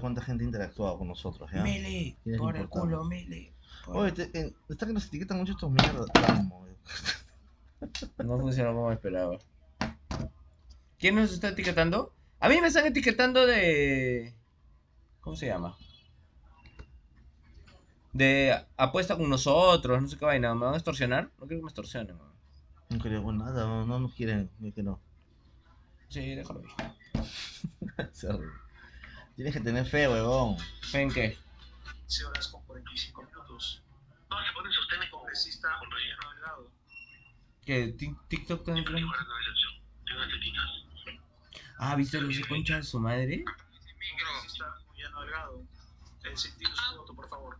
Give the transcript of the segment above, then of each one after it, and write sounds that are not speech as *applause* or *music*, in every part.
Cuánta gente ha interactuado con nosotros, ¿ya? Mili. ¿Quién es Por el culo, Mili. Por- Oye, te- eh, está que nos etiquetan mucho estos mierdas. Vamos, *laughs* No funcionó como esperaba. ¿Quién nos está etiquetando? A mí me están etiquetando de. ¿Cómo se llama? De apuesta con nosotros, no sé qué vaina. ¿Me van a extorsionar? No quiero que me extorsionen. weón. No queremos nada, no, no nos quieren, es que no. Sí, déjalo ahí. *laughs* Tienes que tener fe, huevón. ¿Ven qué? 15 horas con 45 minutos. No, se pone sostén congresista Mariano Delgado. ¿Que Tik- TikTok también tiene- Ah, ¿viste lo que concha de su madre? Congresista Mariano Delgado. El sentido su voto, por favor.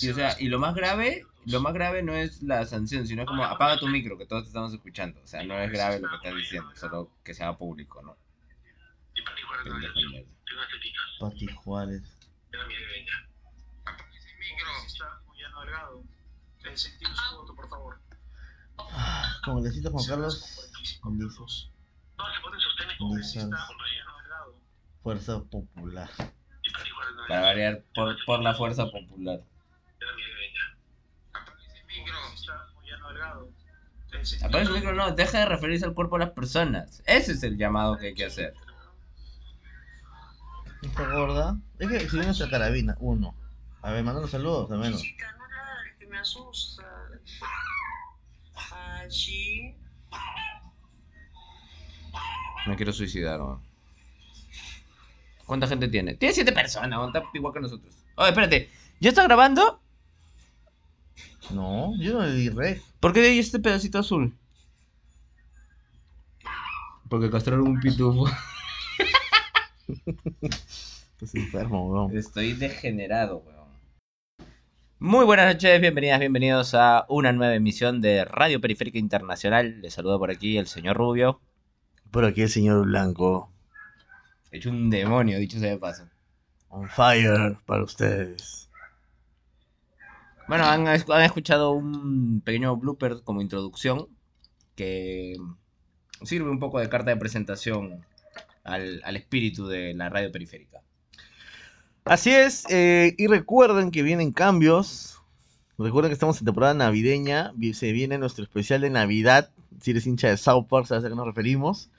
Y, o sea, y lo más grave, lo más grave no es la sanción, sino como apaga tu micro, que todos te estamos escuchando. O sea, no es grave lo que estás diciendo, solo que sea público, ¿no? De mierda. Pati Juárez. Delgado. Su voto, por favor. Ah, Congresista Juan 15 horas Carlos. con 45 Lizos. minutos. No, se pone sostén congresista Mariano Delgado. Fuerza Popular. Para variar, por, por la fuerza popular. Apaga su micro, no, deja de referirse al cuerpo de las personas. Ese es el llamado que hay que hacer. Esta gorda. Es que si viene nuestra carabina, uno. A ver, manda los saludos al menos. Chica, no ladres, que me asusta. Allí. Me quiero suicidar, weón. ¿Cuánta gente tiene? Tiene siete personas, weón, está igual que nosotros. Oye, espérate, ¿ya está grabando? No, yo no le di rec. ¿Por qué de ahí este pedacito azul? Porque castraron un pitufo. *laughs* Estás enfermo, weón. Estoy degenerado, weón. Muy buenas noches, bienvenidas, bienvenidos a una nueva emisión de Radio Periférica Internacional. Les saluda por aquí el señor Rubio. Por aquí el señor Blanco. Hecho un demonio, dicho sea de paso. On fire para ustedes. Bueno, han, han escuchado un pequeño blooper como introducción que sirve un poco de carta de presentación al, al espíritu de la radio periférica. Así es, eh, y recuerden que vienen cambios. Recuerden que estamos en temporada navideña. vi- Se viene nuestro especial de Navidad. Si eres hincha de South Park, sabes a qué nos referimos.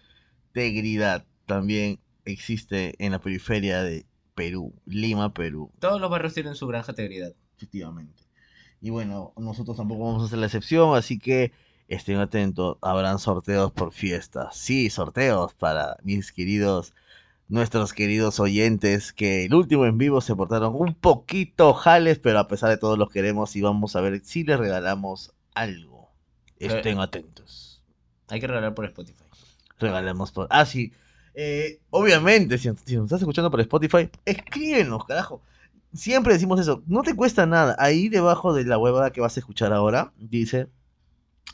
Tegridad también existe en la periferia de Perú, Lima, Perú, Todos los barrios tienen su granja integridad. efectivamente. Y bueno, nosotros tampoco vamos a hacer la excepción, así que estén atentos. Habrán sorteos por fiestas. Sí, sorteos para mis queridos nuestros queridos oyentes que el último en vivo se portaron un poquito jales, pero a pesar de todo los queremos y vamos a ver si les regalamos algo. Estén atentos. Hay que regalar por Spotify. Regalamos por... Ah, sí. Eh, obviamente, si, si nos estás escuchando por Spotify, escríbenos, carajo. Siempre decimos eso. No te cuesta nada. Ahí debajo de la huevada que vas a escuchar ahora, dice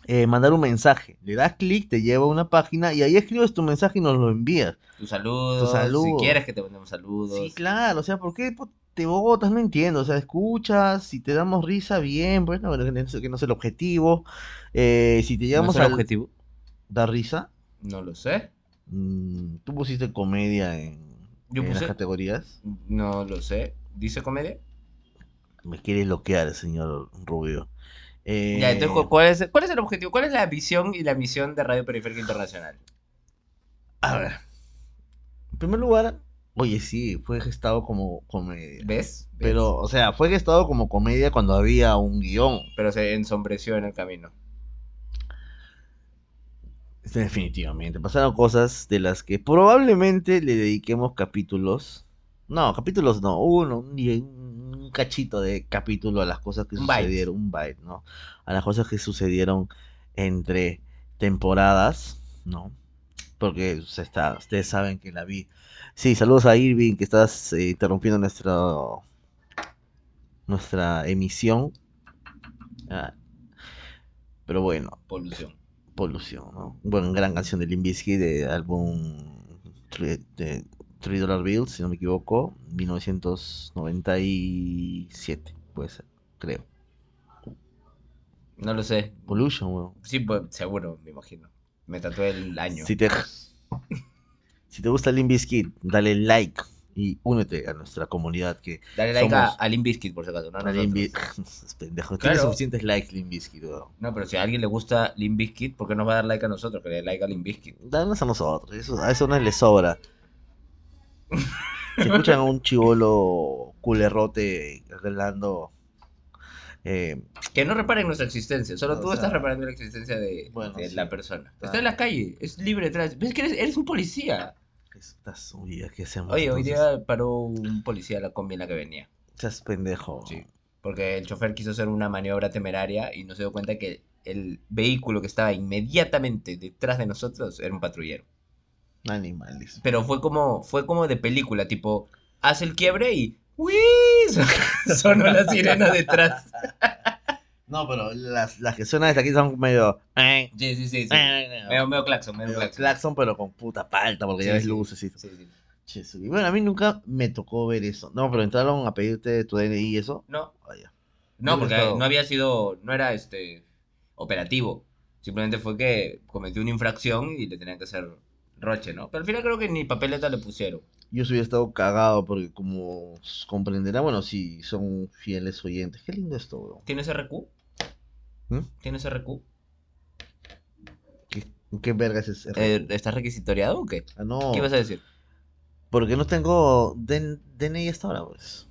eh, mandar un mensaje. Le das clic, te lleva a una página y ahí escribes tu mensaje y nos lo envías. Tus saludos, Tus saludos. si quieres que te mandemos saludos. Sí, claro, o sea, ¿por qué te botas? No entiendo, o sea, escuchas, si te damos risa, bien, bueno, que no es, no el objetivo. Eh, si te ¿No llevamos es el a objetivo? dar risa, No lo sé. mm, tú pusiste comedia en, Yo en las categorías. No lo sé. ¿Dice comedia? Me quiere bloquear el señor Rubio. Eh, Ya, entonces, ¿cu- ¿cuál es, ¿cuál es el objetivo? ¿Cuál es la visión y la misión de Radio Periférica Internacional? A ver, en primer lugar, oye, sí, fue gestado como comedia. ¿Ves? Pero, o sea, fue gestado como comedia cuando había un guion. Pero se ensombreció en el camino. Definitivamente. Pasaron cosas de las que probablemente le dediquemos capítulos. No, capítulos no. Uno, un, un cachito de capítulo a las cosas que Un byte. sucedieron. Un byte, ¿no? A las cosas que sucedieron entre temporadas, ¿no? Porque está, ustedes saben que la vi. Sí, saludos a Irving, que estás eh, interrumpiendo nuestro, nuestra emisión. Ah, pero bueno, Polución. Polución, ¿no? Bueno, gran canción de Limp Bizkit de álbum de Three Dollar Bill, si no me equivoco, 1997, puede ser, creo. No lo sé. Pollution, weón. Sí, pues, seguro, me imagino. Me tatué el año. Si te, *laughs* si te gusta Limp Bizkit, dale like y únete a nuestra comunidad que Dale like a, somos- a Limp Bizkit, por si acaso. No, a *laughs* pendejo. Claro. Tiene suficientes likes Limp Bizkit, weón. No, pero si a alguien le gusta Limp Bizkit, ¿por qué no va a dar like a nosotros? Que le dé like a Limp Bizkit. Danos a nosotros, eso, a eso no les sobra. Si escuchan a un chivolo culerrote arreglando. Eh, Que no reparen nuestra existencia, solo tú sea, estás reparando la existencia de, bueno, de sí. la persona. Ah. Está en la calle, es libre de. ¿Ves que eres, eres un policía? estás, uy, ¿qué hacemos? Oye, hoy día paró un policía la combi en la que venía. Seas pendejo. Sí. Porque el chofer quiso hacer una maniobra temeraria y no se dio cuenta que el vehículo que estaba inmediatamente detrás de nosotros era un patrullero. Animales. Pero fue como, fue como de película, tipo, hace el quiebre y ¡Uy! *laughs* Sonó la sirena detrás. No, pero las, las que suenan desde aquí son medio. Sí, sí, sí. sí. Medio, Medio medio claxon, medio claxon. claxon, pero con puta palta, porque ya Sí, ves sí. luces y Sí, sí. Su- y bueno, a mí nunca me tocó ver eso. No, pero entraron a pedirte tu DNI y eso. No, Vaya. no, porque Estado. no había sido, no era este operativo. Simplemente fue que cometió una infracción y le tenían que hacer roche, ¿no? Pero al final creo que ni papeleta le pusieron. Yo hubiera estado cagado porque como comprenderá, bueno, sí, son fieles oyentes. Qué lindo esto, weón. ¿Tienes RQ? ¿Mm? ¿Tienes RQ? ¿Qué, qué vergas es eso? Eh, ¿Estás requisitoriado o qué? ah, no, ¿Qué ibas a decir? porque no tengo DN DNI hasta ahora, pues.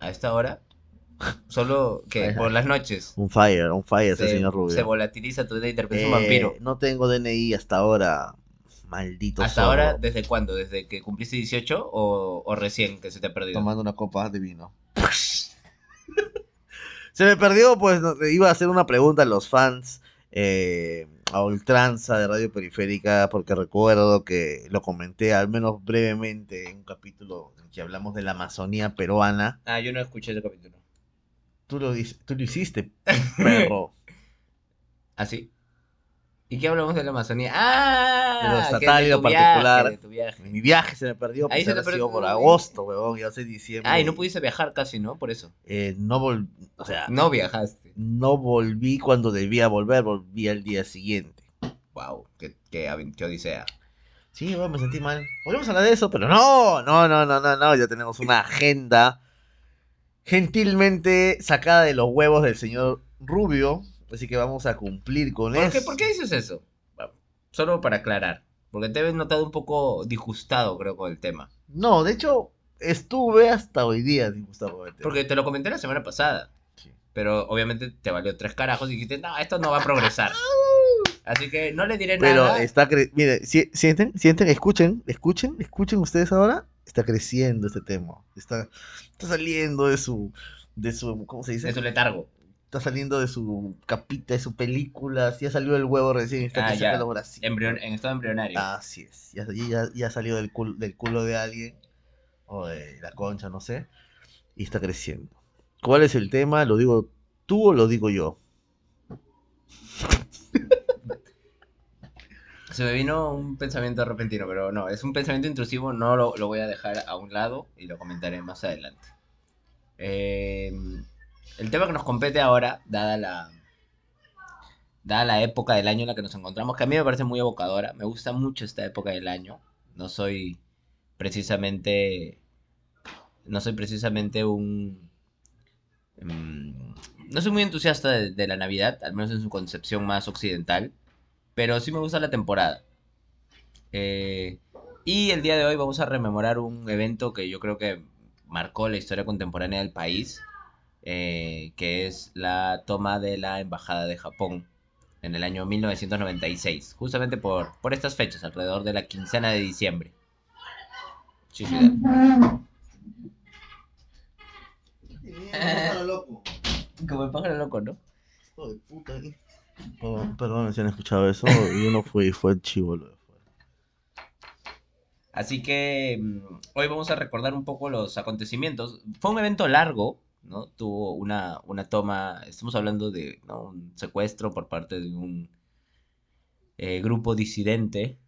¿A esta hora? *laughs* Solo que por las noches. Un fire, un fire ese Se, señor Rubio. se volatiliza tu pero es un Eh, vampiro. No tengo DNI hasta ahora. Maldito ¿Hasta zorro. ahora desde cuándo? ¿Desde que cumpliste 18 o, o recién que se te ha perdido? Tomando una copa de vino. *laughs* se me perdió, pues no- iba a hacer una pregunta a los fans eh, a ultranza de Radio Periférica, porque recuerdo que lo comenté al menos brevemente en un capítulo en que hablamos de la Amazonía peruana. Ah, yo no escuché ese capítulo. Tú lo, tú lo hiciste, *laughs* perro. ¿Ah, sí? ¿Y qué hablamos de la Amazonía? ¡Ah! De lo estatal y lo particular. viaje, viaje. Mi viaje se me perdió, Ahí se habrá perdió por agosto, weón, ya hace diciembre. Ah, y no pudiste viajar casi, ¿no? Por eso. Eh, no vol... O sea, No viajaste. no volví cuando debía volver, volví al día siguiente. Wow, qué, qué, qué odisea. Sí, bueno, me sentí mal. Podríamos hablar de eso, pero no, no, no, no, no, no. Ya tenemos una agenda gentilmente sacada de los huevos del señor Rubio. Así que vamos a cumplir con ¿Por eso. qué, ¿Por qué dices eso? Bueno, Solo para aclarar. Porque te ves notado un poco disgustado, creo, con el tema. No, de hecho, estuve hasta hoy día disgustado con el tema. Porque te lo comenté la semana pasada. Sí. Pero obviamente te valió tres carajos y dijiste, no, esto no va a progresar. *laughs* Así que no le diré Pero nada. está cre... Mire, si- sienten, sienten, escuchen, escuchen, escuchen ustedes ahora. Está creciendo este tema. Está, está saliendo de su, de su, ¿cómo se dice? De su letargo. Está saliendo de su capita, de su película. Ya salió el huevo recién. Está Ah, ya. los. Embrion- en estado embrionario. Así es. Ya, ya, ya salió del culo, del culo de alguien. O de la concha, no sé. Y está creciendo. ¿Cuál es el tema? ¿Lo digo tú o lo digo yo? *laughs* Se me vino un pensamiento repentino, pero no, es un pensamiento intrusivo, no lo, lo voy a dejar a un lado y lo comentaré más adelante. Eh, el tema que nos compete ahora, dada la, dada la época del año en la que nos encontramos, que a mí me parece muy evocadora, me gusta mucho esta época del año, no soy precisamente, no soy precisamente un, mm, no soy muy entusiasta de, la Navidad, al menos en su concepción más occidental, pero sí me gusta la temporada. Eh, y el día de hoy vamos a rememorar un evento que yo creo que marcó la historia contemporánea del país, eh, que es la toma de la Embajada de Japón en el año 1996, justamente por, por estas fechas, alrededor de la quincena de diciembre. Sí, sí. *laughs* Como el pájaro loco, ¿no? Perdón, perdón si han escuchado eso. Yo no fui, fue el chivo. Así que mm, hoy vamos a recordar un poco los acontecimientos. Fue un evento largo, ¿no? Tuvo una, una toma, estamos hablando de ¿no? un secuestro por parte de un eh, grupo disidente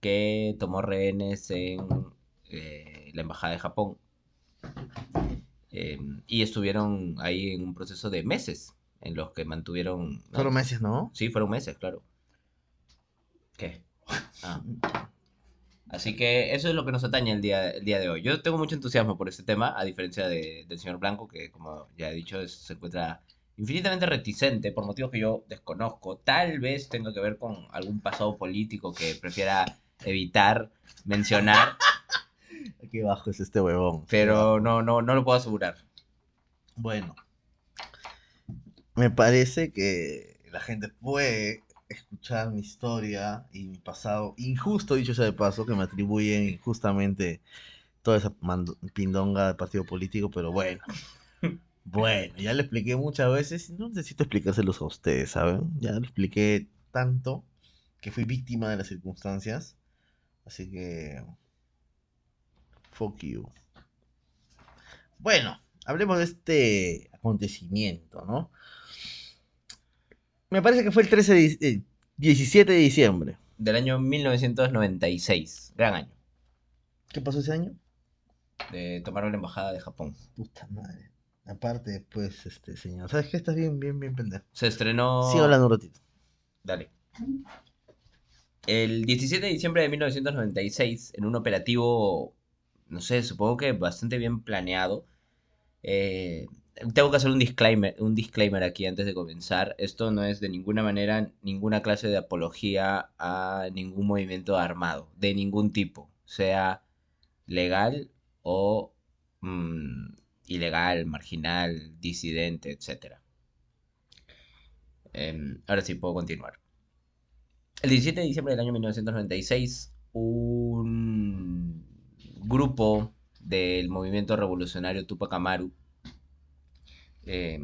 que tomó rehenes en eh, la Embajada de Japón. Eh, y estuvieron ahí en un proceso de meses en los que mantuvieron... ¿no? Fueron meses, ¿no? Sí, fueron meses, claro. ¿Qué? Ah. Así que eso es lo que nos atañe el día, el día de hoy. Yo tengo mucho entusiasmo por este tema, a diferencia de- del señor Blanco, que como ya he dicho, es- se encuentra infinitamente reticente por motivos que yo desconozco. Tal vez tenga que ver con algún pasado político que prefiera evitar mencionar, *laughs* Qué bajo es este huevón. pero no, no, no lo puedo asegurar. Bueno, me parece que la gente puede escuchar mi historia y mi pasado, injusto dicho sea de paso, que me atribuyen injustamente toda esa pindonga de partido político, pero bueno. *laughs* Bueno, ya lo expliqué muchas veces no necesito explicárselos a ustedes, ¿saben? Ya lo expliqué tanto que fui víctima de las circunstancias, así que... Fuck you. Bueno, hablemos de este acontecimiento, ¿no? Me parece que fue el 13 de, eh, 17 de diciembre. Del año 1996, gran año, ¿Qué pasó ese año? tomaron la embajada de Japón. Puta madre. Aparte, después, este señor. ¿Sabes qué? Estás bien, bien, bien pendejo. Se estrenó... Sí, hablando un ratito. Dale. El 17 de diciembre de 1996, en un operativo, no sé, supongo que bastante bien planeado, eh, tengo que hacer un disclaimer, un disclaimer aquí antes de comenzar. Esto no es de ninguna manera ninguna clase de apología a ningún movimiento armado, de ningún tipo, sea legal o mm, ilegal, marginal, disidente, etc. Em, ahora sí puedo continuar. El 17 de diciembre del año 1996, un grupo del movimiento revolucionario Tupac Amaru, eh,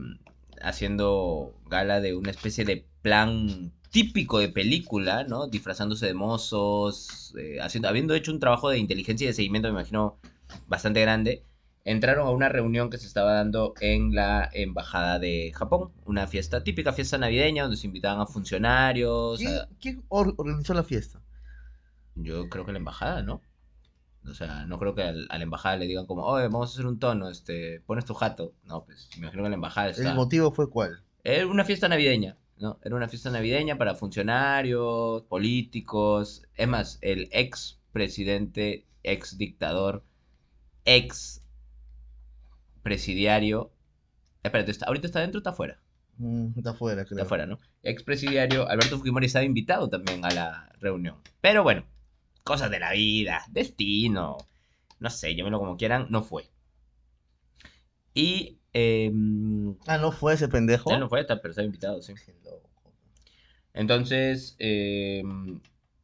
haciendo gala de una especie de plan típico de película, ¿no? Disfrazándose de mozos, eh, haciendo, habiendo hecho un trabajo de inteligencia y de seguimiento, me imagino, bastante grande, entraron a una reunión que se estaba dando en la embajada de Japón, una fiesta típica fiesta navideña donde se invitaban a funcionarios, ¿Quién, a- quién or- organizó la fiesta? yo creo que la embajada, ¿no? O sea, no creo que al- a la embajada le digan como, oye, vamos a hacer un tono, este, pones tu jato. No, pues me imagino que la embajada está. ¿El motivo fue cuál? Era una fiesta navideña, ¿no? Era una fiesta navideña para funcionarios, políticos. Es más, el ex presidente, ex dictador, ex presidiario. Espérate, ¿está- ¿ahorita está dentro o está afuera? Mm, está afuera, creo. Está afuera, ¿no? Ex presidiario Alberto Fujimori estaba invitado también a la reunión. Pero bueno, cosas de la vida, destino, no sé, llámenlo como quieran, no fue. Y em, Ah, ¿no fue ese pendejo? él no fue, pero estaba invitado, sí. Entonces, eh,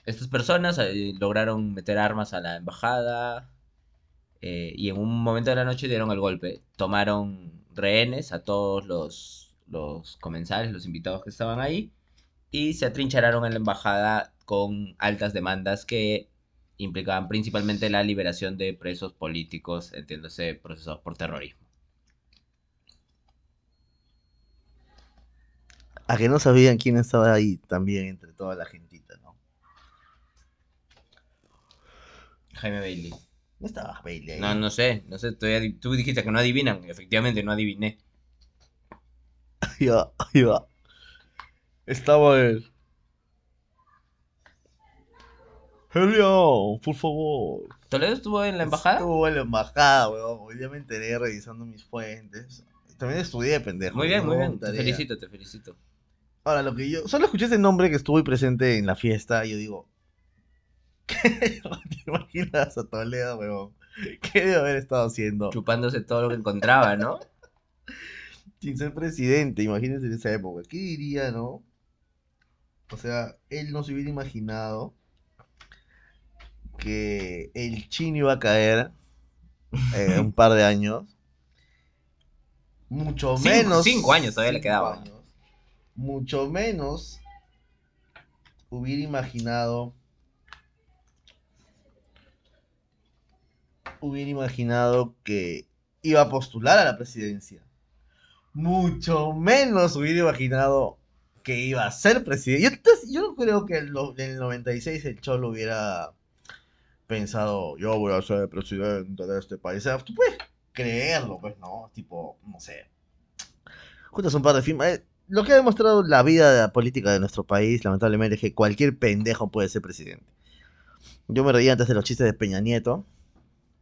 estas personas eh, lograron meter armas a la embajada eh, y en un momento de la noche dieron el golpe. Tomaron rehenes a todos los, los comensales, los invitados que estaban ahí y se atrincheraron en la embajada con altas demandas que implicaban principalmente la liberación de presos políticos, entiéndase, procesados por terrorismo. A que no sabían quién estaba ahí también entre toda la gentita, ¿no? Jaime Bailey. No estaba Bailey ahí. No, no sé, no sé, tú, dijiste que no adivinan, efectivamente no adiviné. Ahí va, ahí va. Estaba él. Helio, por favor. ¿Toledo estuvo en la embajada? Estuvo en la embajada, weón. Hoy día me enteré revisando mis fuentes. También estudié, pendejo. Muy bien, muy bien, te felicito, te felicito. Ahora, lo que yo. Solo escuché ese nombre que estuve presente en la fiesta y yo digo. *laughs* ¿Qué te imaginas a Toledo, weón? ¿Qué debe haber estado haciendo? Chupándose todo lo que encontraba, ¿no? *laughs* sin ser presidente, imagínense en esa época, ¿qué diría, no? O sea, él no se hubiera imaginado que el chino iba a caer en un par de años. Mucho Cinco- menos. cinco años todavía le cinco quedaban. años, mucho menos hubiera imaginado. Hubiera imaginado que iba a postular a la presidencia mucho menos hubiera imaginado que iba a ser presidente. Yo, yo no creo que en lo- en el 96 el Cholo hubiera pensado, yo voy a ser presidente de este país. O sea, tú puedes creerlo, pues, ¿no? Tipo, no sé. Juntas un par de firmas. eh, lo que ha demostrado la vida de la política de nuestro país, lamentablemente, es que cualquier pendejo puede ser presidente. Yo me reía antes de los chistes de Peña Nieto,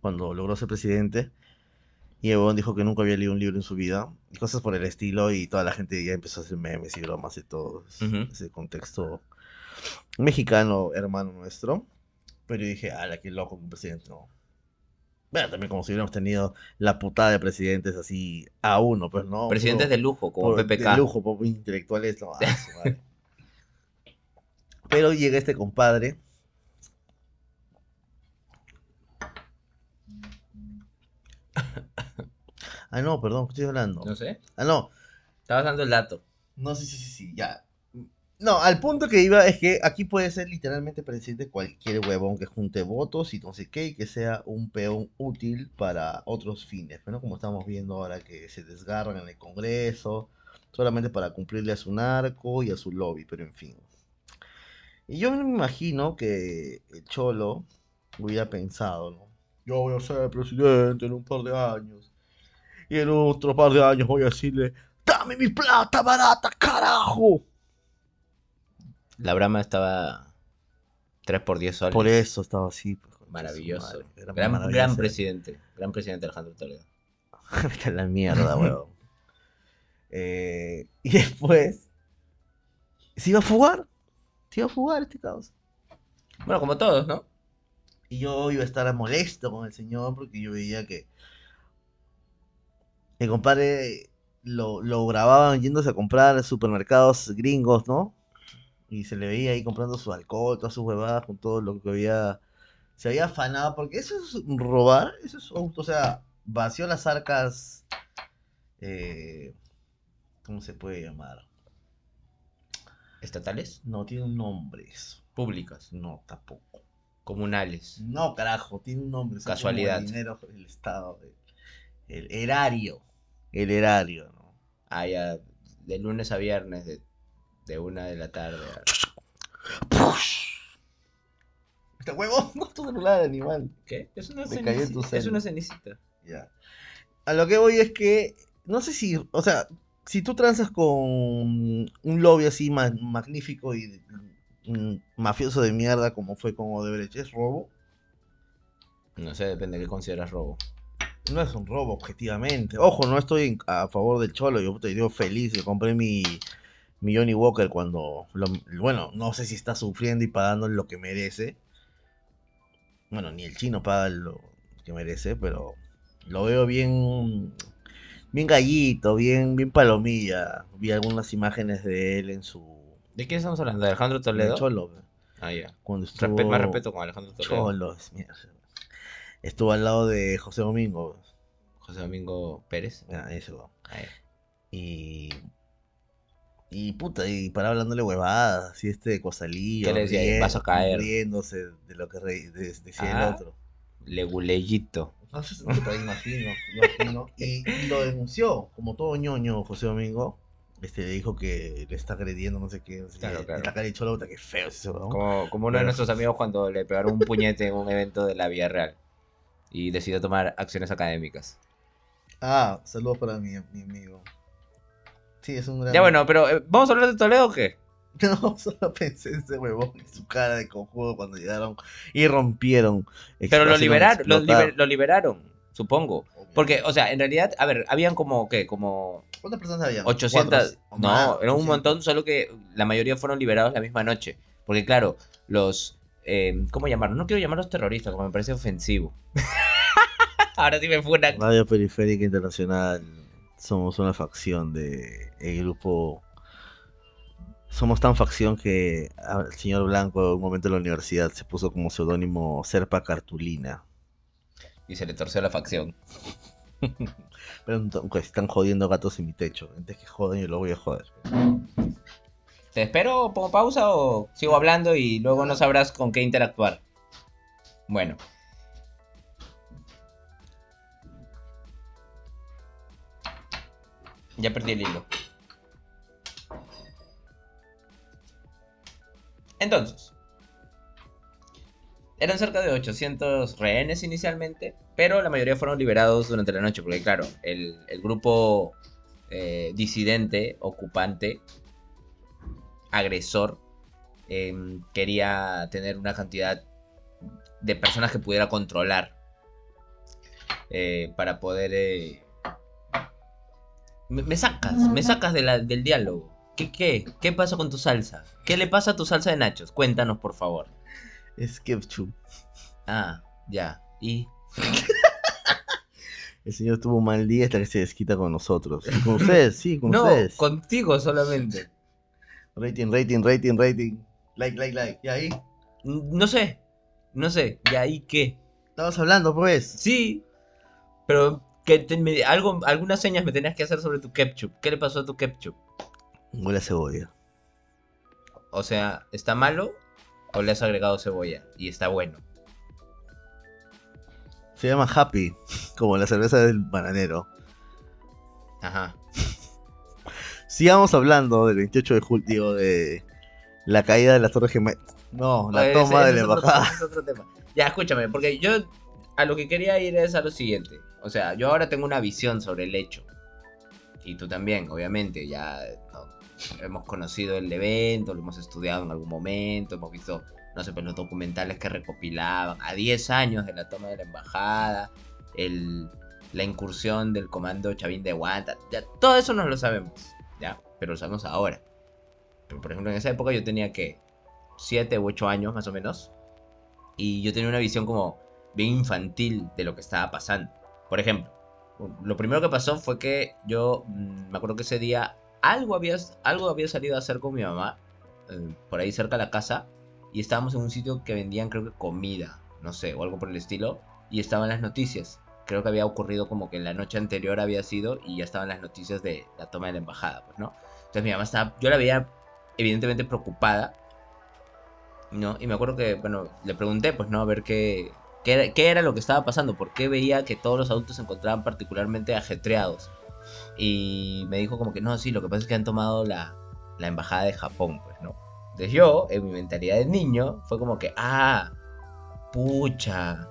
cuando logró ser presidente. Y huevón dijo que nunca había leído un libro en su vida. Y cosas por el estilo. Y toda la gente ya empezó a hacer memes y bromas y todo ese contexto mexicano, hermano nuestro. Pero dije, ala, qué loco un presidente no. Bueno, también como si hubiéramos tenido la putada de presidentes así a uno, pues no. Presidentes de lujo, como por- PPK. De lujo, por intelectuales, no. ah, su madre. Pero llega este compadre. Ah, no, perdón, ¿qué estoy hablando? No sé. Ah, no. Estabas dando el dato. No, sí, sí, sí, sí, ya. No, al punto que iba es que aquí puede ser literalmente presidente cualquier huevón que junte votos y no sé qué, y que sea un peón útil para otros fines, ¿no? Como estamos viendo ahora que se desgarran en el Congreso, solamente para cumplirle a su narco y a su lobby, pero en fin. Y yo me imagino que el Cholo hubiera pensado, ¿no? Yo voy a ser presidente en un par de años. Y en otro par de años voy a decirle, ¡Dame mi plata barata, carajo! La Brahma estaba 3 por 10 soles. Por eso estaba así. pues, Maravilloso. madre, Gran, presidente. Gran presidente Alejandro Toledo. Vete *laughs* la mierda, weón. Eh, y después. Se iba a fugar. Se iba a fugar este caos. Bueno, como todos, ¿no? Y yo iba a estar molesto con el señor porque yo veía que. El compadre lo, lo grababan yéndose a comprar supermercados gringos, ¿no? Y se le veía ahí comprando su alcohol, todas sus huevadas, con todo lo que había. Se había afanado, porque eso es robar, eso es. O sea, vació las arcas. eh, ¿Cómo se puede llamar? Estatales. No, tiene un nombre eso. Públicas. No, tampoco. Comunales. No, carajo, tiene un nombre. Casualidad. El dinero del Estado. El, el erario. El erario, ¿no? Ah, ya. De lunes a viernes, de, de una de la tarde. Este huevo, *laughs* no tu celular, animal. ¿Qué? Es una, Me cayó es una cenicita. Ya. A lo que voy es que, no sé si, o sea, si tú transas con un lobby así ma- magnífico y mm, mafioso de mierda como fue con Odebrecht, ¿es robo? No sé, depende de qué consideras robo. No es un robo, objetivamente. Ojo, no estoy a favor del cholo. Yo te digo feliz. Yo compré mi, mi Johnny Walker cuando. lo- bueno, no sé si está sufriendo y pagando lo que merece. Bueno, ni el chino paga lo que merece, pero lo veo bien. Bien gallito, bien, bien palomilla. Vi algunas imágenes de él en su. ¿De qué estamos hablando? ¿De Alejandro Toledo? cholo. Ah, ya. Cuando estuvo. Respe- más respeto con Alejandro Toledo. Cholo, mierda. Estuvo al lado de José Domingo. José Domingo Pérez. Ah, weón. Ah. Y. Y puta, y para hablándole huevadas, así este cosalillo. ¿Qué le decía? rien- Vas a caer. Riéndose de lo que re- de- decía Ah. el otro. Leguleyito. No sé, puta, imagino, imagino. Y, y lo denunció, como todo ñoño, José Domingo. Este le dijo que le está agrediendo, no sé qué. No sé Claro, qué. claro. Y la cara de cholo, puta, qué feo es ese, weón. Como, como uno de nuestros amigos cuando le pegaron un puñete en un evento de la Vía Real. Y decidió tomar acciones académicas. Ah, saludos para mi, mi amigo. Sí, es un gran. Ya bueno, pero eh, ¿vamos a hablar de Toledo o qué? *laughs* No, solo pensé en ese huevón y su cara de conjugo cuando llegaron y rompieron. Pero lo liberaron, lo, explotar. liber- lo liberaron, supongo. Porque, o sea, en realidad, a ver, habían como, ¿qué? Como ¿Cuántas personas había? 800. ¿Cuatro? No, Más, eran un 800. montón, solo que la mayoría fueron liberados la misma noche. Porque, claro, los. eh, ¿Cómo llamarlos? No quiero llamarlos terroristas, porque me parece ofensivo. *laughs* Ahora sí me funan. Radio Periférica Internacional. Somos una facción de el grupo. Somos tan facción que el señor Blanco en un momento en la universidad se puso como seudónimo Serpa Cartulina. Y se le torció la facción. *laughs* Pero pues, están jodiendo gatos en mi techo. Antes que joden, yo lo voy a joder. ¿Te espero, pongo pausa o sigo hablando y luego no sabrás con qué interactuar? Bueno. Ya perdí el hilo. Entonces, eran cerca de 800 rehenes inicialmente, pero la mayoría fueron liberados durante la noche, porque claro, el, grupo eh, disidente, ocupante, agresor, em, quería tener una cantidad de personas que pudiera controlar eh, para poder... Me, me sacas, me sacas de la- del diálogo. ¿Qué, qué? ¿Qué pasa con tu salsa? ¿Qué le pasa a tu salsa de nachos? Cuéntanos, por favor. Es ketchup. Ah, ya. ¿Y? *laughs* El señor tuvo un mal día hasta que se desquita con nosotros. Y con ustedes, sí, con *laughs* No, ustedes. contigo solamente. Rating, rating, rating, rating. Like, like, like. ¿Y ahí? No sé, no sé. ¿Y ahí qué? Estamos hablando, pues. Sí, pero que te- me- algo, algunas señas me tenías que hacer sobre tu ketchup. ¿Qué le pasó a tu ketchup? Huele a cebolla. O sea, ¿está malo o le has agregado cebolla? Y está bueno. Se llama Happy, *laughs* como la cerveza del bananero. Ajá. Sigamos hablando del 28 de julio de la caída de la Torre Gemela. No, la Ese- toma de ese la es otro- embajada. ese es otro tema. Ya, escúchame, porque yo a lo que quería ir es a lo siguiente. O sea, yo ahora tengo una visión sobre el hecho. Y tú también, obviamente. Ya ¿no? hemos conocido el evento, lo hemos estudiado en algún momento, hemos visto, no sé, pues los documentales que recopilaban a 10 años de la toma de la embajada, el, la incursión del comando Chavín de Guanta. Ya, todo eso no lo sabemos, ¿ya? Pero lo sabemos ahora. Pero, por ejemplo, en esa época yo tenía que 7 u 8 años más o menos. Y yo tenía una visión como bien infantil de lo que estaba pasando. Por ejemplo, lo primero que pasó fue que yo mm, me acuerdo que ese día algo había, algo había salido a hacer con mi mamá, eh, por ahí cerca de la casa, y estábamos en un sitio que vendían creo que comida, no sé, o algo por el estilo, y estaban las noticias. Creo que había ocurrido como que la noche anterior había sido y ya estaban las noticias de la toma de la embajada, pues, ¿no? Entonces mi mamá estaba, yo la veía evidentemente preocupada, ¿no? Y me acuerdo que, bueno, le pregunté, pues, ¿no? A ver qué, qué, era, qué lo que estaba pasando, por qué veía que todos los adultos se encontraban particularmente ajetreados. Y me dijo como que, no, sí, lo que pasa es que han tomado la, la embajada de Japón, pues, ¿no? Entonces yo, en mi mentalidad de niño, fue como que, ah, pucha,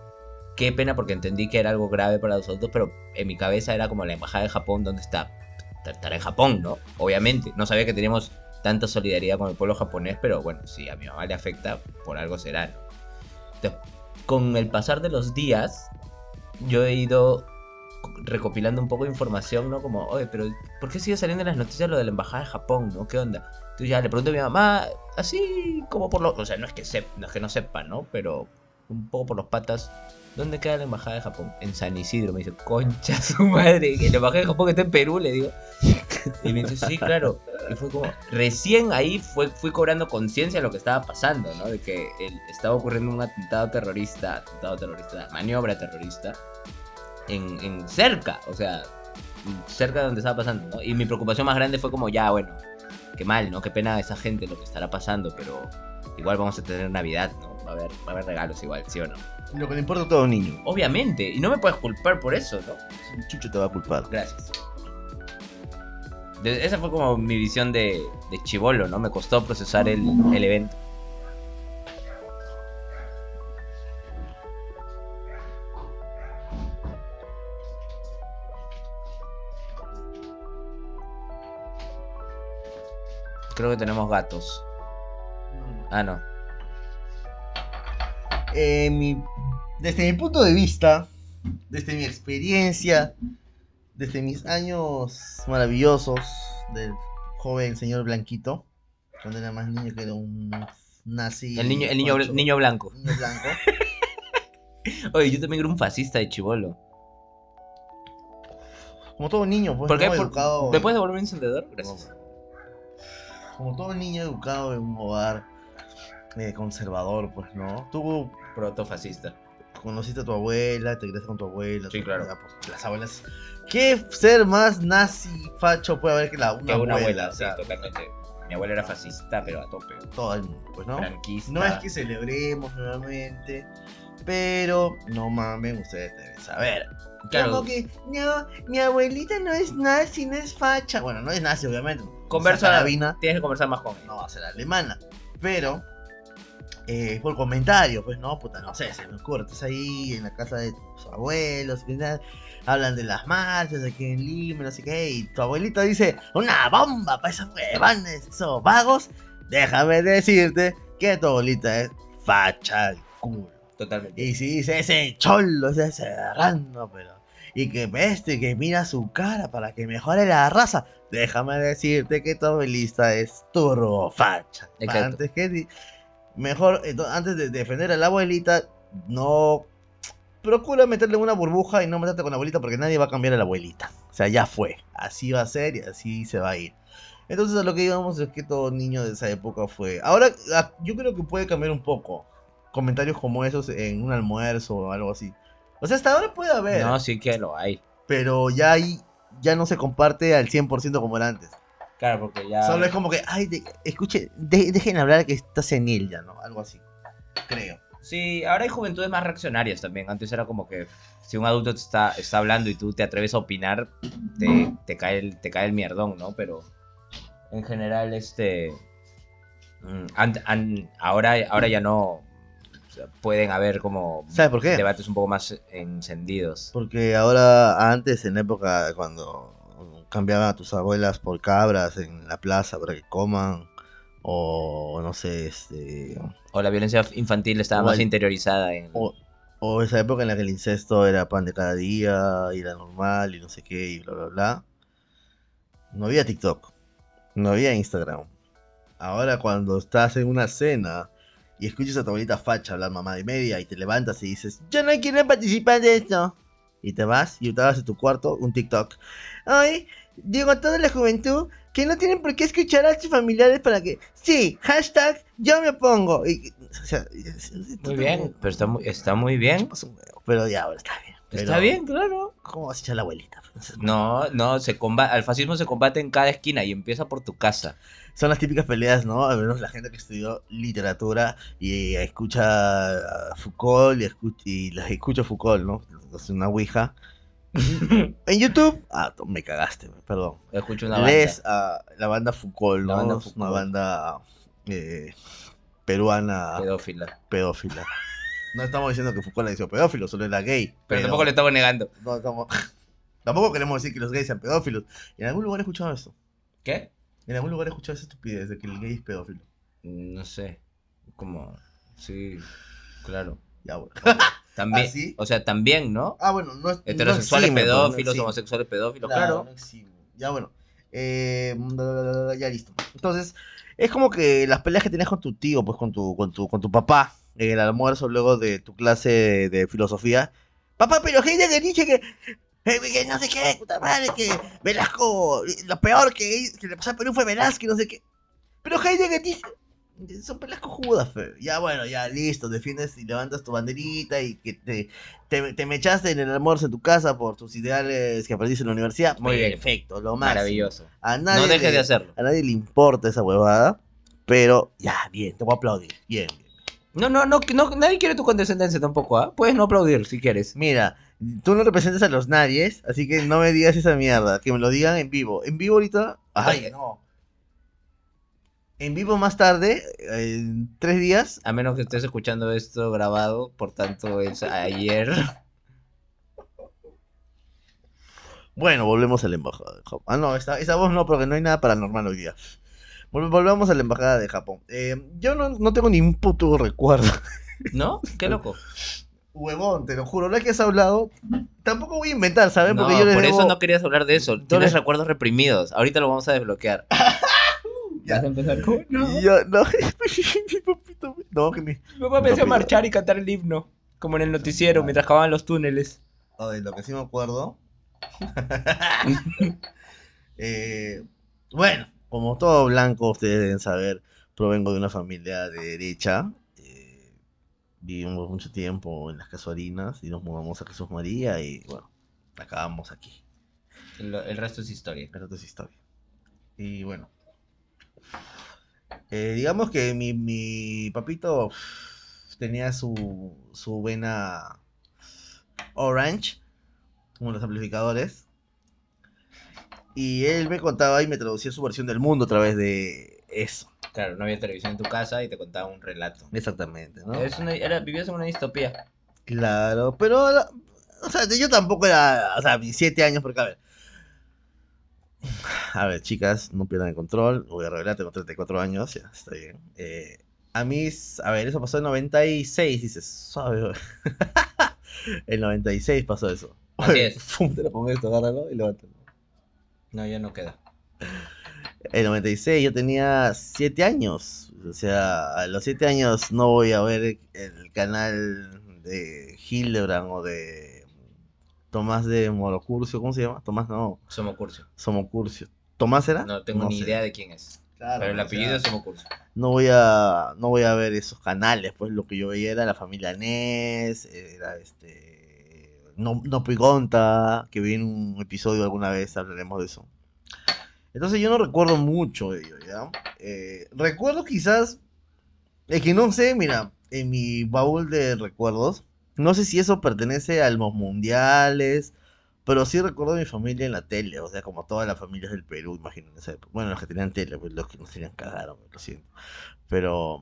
qué pena porque entendí que era algo grave para los adultos, pero en mi cabeza era como la embajada de Japón, ¿dónde está? Estará en Japón, ¿no? Obviamente, no sabía que teníamos tanta solidaridad con el pueblo japonés, pero bueno, si a mi mamá le afecta, por algo será, ¿no? Entonces, con el pasar de los días, yo he ido recopilando un poco de información, ¿no? Como, oye, pero ¿por qué sigue saliendo en las noticias lo de la embajada de Japón, ¿no? ¿Qué onda? Entonces ya le pregunto a mi mamá, así como por lo... O sea, no es que, sep- no, es que no sepa, ¿no? Pero un poco por los patas, ¿dónde queda la embajada de Japón? En San Isidro. Me dice, concha su madre, que la embajada de Japón está en Perú, le digo. Y me dice, sí, claro. Y fue como, recién ahí fue, fui cobrando conciencia de lo que estaba pasando, ¿no? De que estaba ocurriendo un atentado terrorista, atentado terrorista, maniobra terrorista, en, en cerca, o sea, cerca de donde estaba pasando, ¿no? Y mi preocupación más grande fue como, ya, bueno, qué mal, ¿no? Qué pena esa gente lo que estará pasando, pero igual vamos a tener Navidad, ¿no? Va a haber, va a haber regalos igual, ¿sí o no? Lo que le importa a todo niño. Obviamente, y no me puedes culpar por eso, ¿no? Un chucho te va a culpar. Gracias. De- esa fue como mi visión de, de chivolo, ¿no? Me costó procesar el, el evento. Creo que tenemos gatos. Ah, no. Eh, mi- desde mi punto de vista, desde mi experiencia, desde mis años maravillosos del joven señor Blanquito, cuando era más niño que era un nazi. El niño, el niño, blanco. niño blanco. *laughs* Oye, yo también era un fascista de chivolo. Como todo niño, pues, ¿Por qué? educado. ¿Me puedes devolver mi encendedor? Gracias. Como todo niño educado en un hogar eh, conservador, pues, ¿no? Tú Protofascista. conociste a tu abuela, te criaste con tu abuela. Sí, tu- claro. pues, las abuelas. ¿Qué ser más nazi facho puede haber que la una, Que una abuela, o sí, totalmente. Mi abuela era fascista, pero a tope. todo el mundo, pues, ¿no? Franquista. No es que celebremos nuevamente, pero no mamen, ustedes deben saber. Claro. Como que, no, mi abuelita no es nazi, no es facha. Bueno, no es nazi, obviamente. Conversa, tienes que conversar más con él. no va a ser alemana. Pero eh, por comentarios, pues no, puta, no sé, se me ocurre, estás ahí en la casa de tus abuelos, hablan de las marchas aquí en Lima, no sé qué, y tu abuelito dice, una bomba para esos huevones, esos vagos, déjame decirte que tu abuelita es facha al culo. Totalmente. Y si dice ese cholo, ese cerrando, pero. Y que este, que mira su cara para que mejore la raza. Déjame decirte que tu abuelita es turbo facha. Exacto. Antes que. Mejor, ento- antes de defender a la abuelita, no. Procura meterle una burbuja y no meterte con la abuelita porque nadie va a cambiar a la abuelita. O sea, ya fue. Así va a ser y así se va a ir. Entonces a lo que íbamos es que todo niño de esa época fue... Ahora a- yo creo que puede cambiar un poco. Comentarios como esos en un almuerzo o algo así. O sea, hasta ahora puede haber. No, sí que lo hay. Pero ya ahí ya no se comparte al 100% como era antes. Claro, porque ya. Solo es como que, ay, de- escuche, de- dejen hablar que está senil ya, ¿no? Algo así. Creo. Sí, ahora hay juventudes más reaccionarias también. Antes era como que si un adulto te está, está hablando y tú te atreves a opinar, te, te cae el, te cae el mierdón, ¿no? Pero en general, este. mm, an- an- ahora, ahora ya no. pueden haber como ¿Sabe por qué? debates un poco más encendidos. Porque ahora, antes, en época cuando cambiaban a tus abuelas por cabras en la plaza para que coman, o no sé, este. O la violencia infantil estaba más el- interiorizada en. O, o esa época en la que el incesto era pan de cada día, y era normal, y no sé qué, y bla, bla, bla. No había TikTok, no había Instagram. Ahora cuando estás en una cena y escuchas a tu abuelita facha hablar mamá de media y te levantas y dices, yo no quiero participar de esto. Y te vas y te vas a tu cuarto un TikTok. Ay, digo a toda la juventud que no tienen por qué escuchar a sus familiares para que... Sí, hashtag yo me pongo. Y, o sea, Muy bien, pero está muy, está muy bien. Pero ya, ahora está bien. Está Pero, bien, claro. ¿Cómo vas a echar a la abuelita? No, no, se combate, al fascismo se combate en cada esquina y empieza por tu casa. Son las típicas peleas, ¿no? Al menos la gente que estudió literatura y escucha a Foucault y, escu- y las escucha Foucault, ¿no? Es una ouija. En YouTube, ah, tú me cagaste, perdón. Escucho una banda. Lees a la banda Foucault, ¿no? La banda una banda eh, peruana pedófila. pedófila. No estamos diciendo que Foucault le hizo pedófilo, solo era gay. Pero, tampoco le estamos negando. no estamos- *laughs* tampoco queremos decir que los gays sean pedófilos. En algún lugar he escuchado esto. ¿Qué? En algún lugar he escuchado esa estupidez de que el gay es pedófilo. No sé. Como. Sí, claro. Ya, bueno. *laughs* También. ¿Ah, sí? O sea, también, ¿no? Ah, bueno, no es. Heterosexuales no exime, no pedófilos, homosexuales pedófilos, Claro, claro. Ya, bueno. Eh, ya listo. Entonces, es como que las peleas que tenías con tu tío, pues con tu, con tu, con tu papá, en el almuerzo luego de tu clase de, de filosofía. Papá, pero Heidegger dice que, eh, que no sé qué, puta madre, que Velasco, lo peor que, que le pasó a Perú fue Velázquez, no sé qué. Pero Heidegger dice, son peleas cojudas, fe. Ya bueno, ya listo, defiendes y levantas tu banderita y que te, te, te mechaste en el almuerzo en tu casa por tus ideales que aprendiste en la universidad. Muy bien. Perfecto, lo máximo. Maravilloso. A nadie No dejes le- de hacerlo. A nadie le importa esa huevada, pero ya, bien, te voy a aplaudir. Bien, bien. No, no, no, no, nadie quiere tu condescendencia tampoco, ¿ah? Puedes no aplaudir si quieres. Mira, tú no representas a los nadies, así que no me digas esa mierda, que me lo digan en vivo. En vivo ahorita, ay, no. En vivo más tarde, en tres días, A menos que estés escuchando esto grabado, por tanto es ayer. Bueno, volvemos a la embajada de Japón. Ah, no, esa, esa voz no, porque no hay nada paranormal hoy día. Vol- volvamos a la embajada de Japón. Eh, yo no, no tengo ni un puto recuerdo. ¿No? Qué loco. Huevón, te lo juro, es que has hablado. Tampoco voy a inventar, les por debo- eso no querías hablar de eso. Tienes les- recuerdos reprimidos. Ahorita lo vamos a desbloquear. *laughs* Ya. Vas a empezar con... *laughs* No. *laughs* Yo, no, *laughs* mi papito, no, que mi... Mi papá empezó a marchar y cantar el himno. Como en el noticiero, mientras acababan los túneles. No, de lo que sí me acuerdo. Eh, bueno, como todo blanco, ustedes deben saber, provengo de una familia de derecha. Eh, vivimos mucho tiempo en las casuarinas y nos mudamos a Jesús María y bueno, acabamos aquí. El, el resto es historia. Pero es historia. Y bueno. Eh, digamos que mi, mi papito tenía su, su vena orange, como los amplificadores. Y él me contaba y me traducía su versión del mundo a través de eso. Claro, no había televisión en tu casa y te contaba un relato. Exactamente, ¿no? Es una, era, vivías en una distopía. Claro, pero, o sea, yo tampoco era, o sea, mis siete años, porque a ver. A ver, chicas, no pierdan el control. Voy a revelar, tengo 34 años, ya, está bien. Eh, a mí, a ver, eso pasó en 96, dices, suave. *laughs* El 96 pasó eso. Así es. *laughs* Fum, te lo pongo esto, agárralo y levántalo. No, ya no queda. El 96 yo tenía 7 años. O sea, a los 7 años no voy a ver el canal de Hildebrand o de Tomás de Morocurcio, ¿cómo se llama? Tomás no, Somocurcio. Somocurcio. ¿Tomás era? No tengo ni sé. idea de quién es. Claro, pero el apellido es Somocurcio. no voy a no voy a ver esos canales, pues lo que yo veía era la familia Ness, era este no no Pigonta, que vi en un episodio alguna vez, hablaremos de eso. Entonces yo no recuerdo mucho de ello, ¿ya? Eh, recuerdo quizás, es que no sé, mira, en mi baúl de recuerdos, no sé si eso pertenece a los mundiales, pero sí recuerdo a mi familia en la tele, o sea, como todas las familias del Perú, imagino, en esa época. Bueno, los que tenían tele, pues los que no tenían cagaron, lo siento. Pero,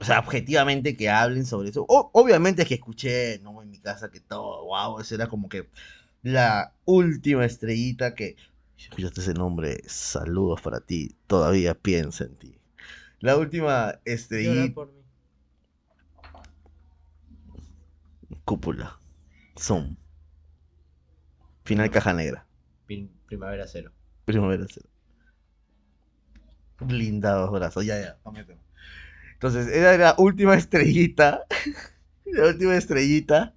o sea, objetivamente que hablen sobre eso. O- obviamente es que escuché, no en mi casa, que todo, wow, eso era como que la última estrellita que. Escuchaste ese nombre, saludos para ti, todavía piensa en ti. La última estrellita. por mí. Cúpula. Zoom. Final caja negra. Primavera cero. Primavera cero. Blindados brazos. Ya, ya. Entonces, era la última estrellita. *laughs* la última estrellita.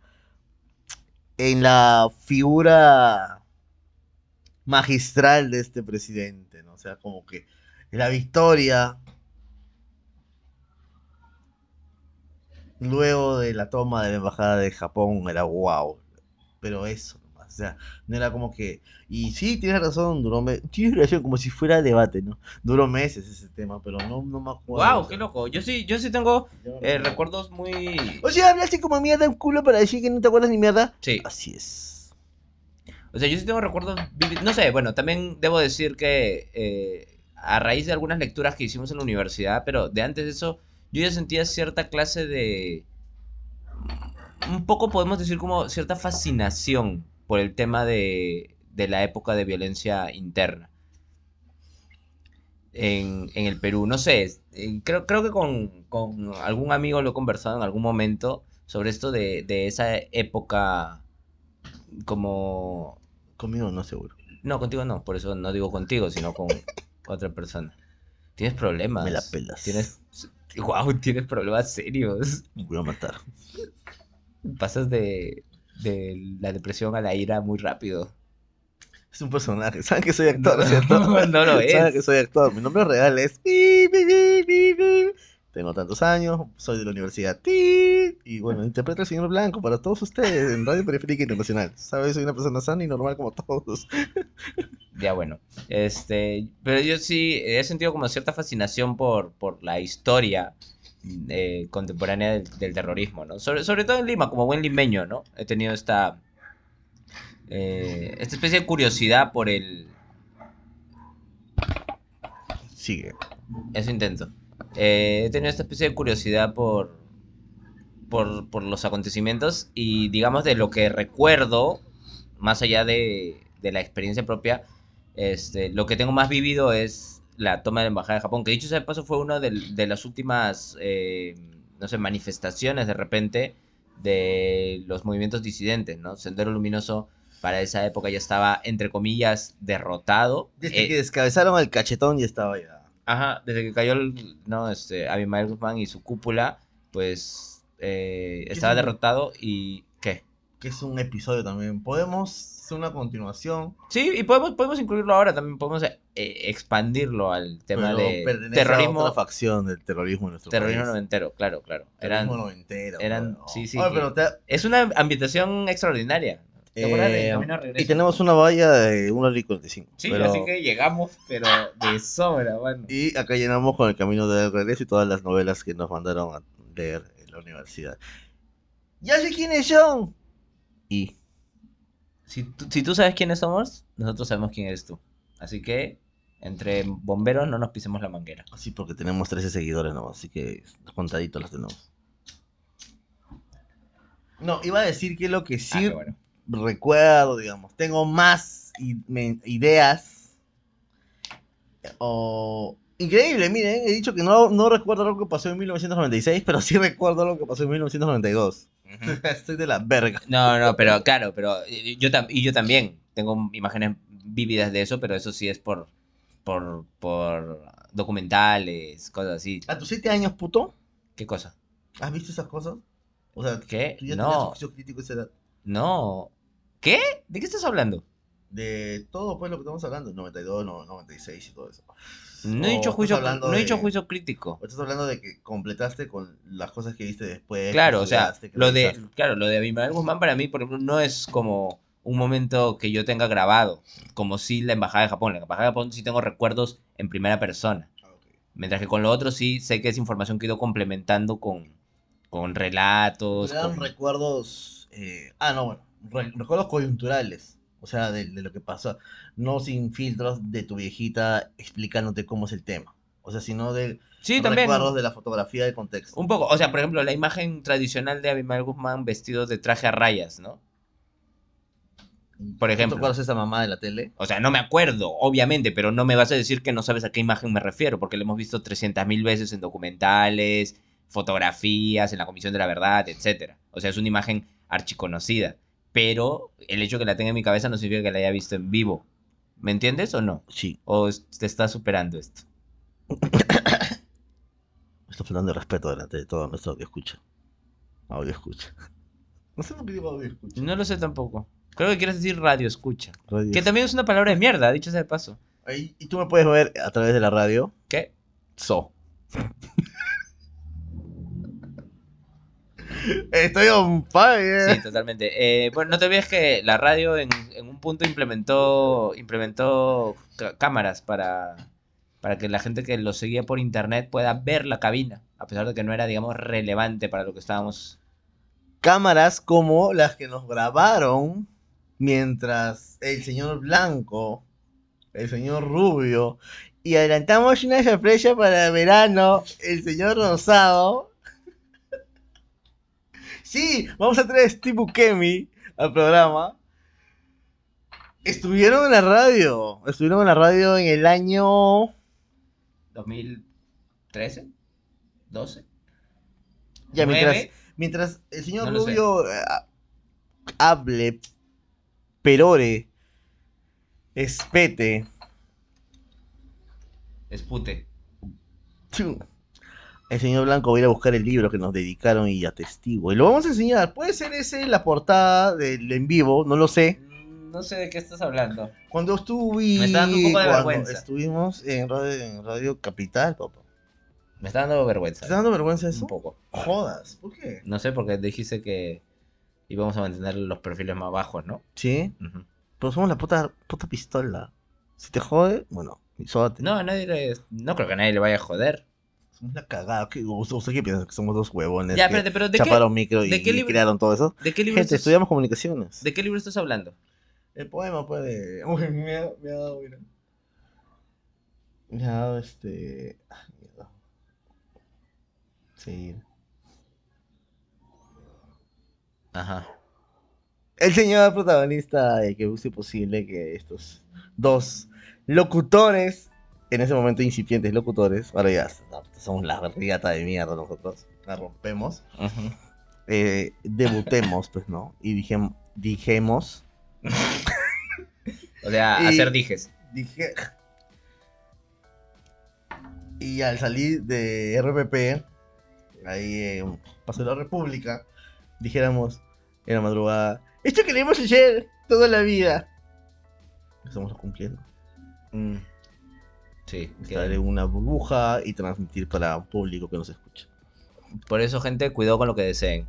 En la figura magistral de este presidente, ¿no? O sea, como que la victoria. Luego de la toma de la embajada de Japón era wow. Pero eso, nomás, o sea, no era como que. Y sí, tienes razón, duró me- Tienes razón, como si fuera debate, ¿no? Duró meses ese tema, pero no, no me acuerdo. Wow, qué loco. Yo sí, yo sí tengo eh, recuerdo. recuerdos muy. O sea, hablaste como mierda un culo para decir que no te acuerdas ni mierda. Sí. Así es. O sea, yo sí tengo recuerdos. No sé, bueno, también debo decir que eh, a raíz de algunas lecturas que hicimos en la universidad, pero de antes de eso, yo ya sentía cierta clase de. Un poco podemos decir como cierta fascinación por el tema de, de la época de violencia interna en, en el Perú. No sé, eh, creo, creo que con, con algún amigo lo he conversado en algún momento sobre esto de, de esa época como Conmigo no seguro. no, contigo no, por eso no digo contigo, sino con otra persona. Tienes problemas. Me la pelas. Tienes. Wow, tienes problemas serios. Me voy a matar. Pasas de, de la depresión a la ira muy rápido. Es un personaje. ¿Saben que soy actor, No, *laughs* cierto? no lo es. Saben que soy actor. Mi nombre real es. Tengo tantos años, soy de la universidad. Ti, Y bueno, interpreto al señor Blanco para todos ustedes en Radio Periférica Internacional. ¿Sabes? Soy una persona sana y normal como todos. *laughs* Ya bueno. Este. Pero yo sí he sentido como cierta fascinación por, por la historia eh, contemporánea del, del terrorismo, ¿no? Sobre, sobre todo en Lima, como buen limeño, ¿no? He tenido esta. eh, esta especie de curiosidad por el. Sigue. Eso intento. Eh, he tenido esta especie de curiosidad por, por, por los acontecimientos y digamos de lo que recuerdo, más allá de, de la experiencia propia, este, lo que tengo más vivido es la toma de la Embajada de Japón, que dicho sea de paso fue una de, de las últimas, eh, no sé, manifestaciones de repente de los movimientos disidentes, ¿no? Sendero Luminoso para esa época ya estaba, entre comillas, derrotado. Desde Eh, que descabezaron al cachetón y estaba ya. Ajá, desde que cayó el, no, este, Abimael Guzmán y su cúpula, pues eh, estaba derrotado y ¿qué? Que es un episodio también. Podemos hacer una continuación. Sí, y podemos, podemos incluirlo ahora, también podemos eh, expandirlo al tema pero de pertenece a terrorismo, otra facción del terrorismo en nuestro terrorismo país. noventero, claro, claro. Eran, Terrorismo noventero. eran- sí, sí, Oye, que- pero te- es una ambientación extraordinaria. ¿Te acuerdas de Eh, Camino de Regreso? y tenemos una valla de 1 hora y 45. Sí, pero- así que llegamos, pero de sobra, bueno. Y acá llenamos con el camino del regreso y todas las novelas que nos mandaron a leer en la universidad. ¡Ya sé quiénes son! Y Si tú, si tú sabes quiénes somos, nosotros sabemos quién eres tú. Así que Entre bomberos no nos pisemos la manguera. Así porque tenemos 13 seguidores nomás, así que contaditos los tenemos. No, iba a decir que lo que Ah, sí bueno. Recuerdo, digamos, tengo más ideas. O... Increíble, miren, he dicho que no, no recuerdo lo que pasó en 1996, pero sí recuerdo lo que pasó en 1992. *laughs* Estoy de la verga. No, no, pero claro, pero eh, yo tam- y yo también tengo imágenes vívidas de eso, pero eso sí es por por por documentales, cosas así. ¿A tus 7 años, puto? ¿Qué cosa? ¿Has visto esas cosas? O sea, ¿Qué? tú ya No, crítico a esa edad. no. ¿Qué? ¿De qué estás hablando? De todo, pues, lo que estamos hablando, 92, no, 96 y todo eso. No he dicho juicio, no he de- dicho juicio crítico. estás hablando de que completaste con las cosas que viste después. Claro, o sea, lo de, claro, lo de Abimael Guzmán para mí, por ejemplo, no es como un momento que yo tenga grabado, como si la Embajada de Japón. La Embajada de Japón sí tengo recuerdos en primera persona, Ah, mientras que con lo otro sí sé que es información que he ido complementando con, con relatos. Eran con- recuerdos. eh, ah, no, bueno. Re- recuerdos coyunturales. O sea, de, de lo que pasó. No sin filtros de tu viejita explicándote cómo es el tema. O sea, sino de Sí, también. recuerdos de la fotografía del contexto. Un poco, o sea, por ejemplo, la imagen tradicional de Abimael Guzmán vestido de traje a rayas, ¿no? por ¿No ejemplo. ¿Te acuerdas de esa mamá de la tele? O sea, no me acuerdo, obviamente, pero no me vas a decir que no sabes a qué imagen me refiero, porque lo hemos visto 300.000 veces en documentales, fotografías, en la Comisión de la Verdad, etc. O sea, es una imagen archiconocida, pero el hecho de que la tenga en mi cabeza no significa que la haya visto en vivo. ¿Me entiendes o no? Sí. ¿O te está superando esto? *coughs* Estoy faltando de respeto delante de todo nuestro audio escucha. Audio escucha. *laughs* No sé por qué digo audio escucha. No lo sé tampoco. Creo que quieres decir radio escucha. Radio Que también es una palabra de mierda, dicho sea de paso. Y tú me puedes ver a través de la radio. ¿Qué? So. *laughs* Estoy on fire. Sí, totalmente. Eh, bueno, no te olvides que la radio en, en un punto implementó, implementó cámaras para, para que la gente que lo seguía por internet pueda ver la cabina, a pesar de que no era, digamos, relevante para lo que estábamos. Cámaras como las que nos grabaron mientras el señor Blanco, el señor Rubio, y adelantamos una sorpresa para verano, el señor Rosado. Sí, vamos a traer a Steve Buscemi al programa. Estuvieron en la radio. Estuvieron en la radio en el año. ¿2013? ¿12? Ya, mientras, mientras el señor No. Rubio eh, hable, perore, espete, Espute. chu, el señor Blanco va a ir a buscar el libro que nos dedicaron y atestigo. Y lo vamos a enseñar. Puede ser ese la portada del en vivo, no lo sé. Mm, No sé de qué estás hablando. Cuando estuve. Me está dando un poco de cuando vergüenza. Estuvimos en radio, en radio Capital, papá. Me está dando vergüenza. ¿Te está dando vergüenza eso? Un poco. Jodas, ¿por qué? No sé, porque dijiste que íbamos a mantener los perfiles más bajos, ¿no? Sí, Ujú. pero somos la puta, puta pistola. Si te jode, bueno, sóbate. No, nadie le- no creo que a nadie le vaya a joder. Somos la cagada. ¿Qué, usted, qué piensa? Que somos dos huevones. Ya, espérate, pero ¿de qué, chaparon micro y, de qué libro- crearon todo eso. ¿de qué libro Gente, estás, estudiamos comunicaciones. ¿de qué libro estás hablando? El poema puede. *laughs* Uy, me ha, me ha dado, mira. Me ha dado este. ah, mierda. Sí. Ajá. El señor protagonista de que use posible que estos dos locutores, en ese momento incipientes locutores, ahora ya somos la riata de mierda nosotros, la rompemos, eh, debutemos, pues, ¿no? Y dijim- dijimos, *laughs* O sea, hacer dijes. dije... Y al salir de RPP, ahí en Paso de la República, dijéramos en la madrugada, esto queremos hacer toda la vida. Estamos cumpliendo. Mm. Sí. Estar en una burbuja y transmitir para un público que nos escucha. Por eso, gente, cuidado con lo que deseen.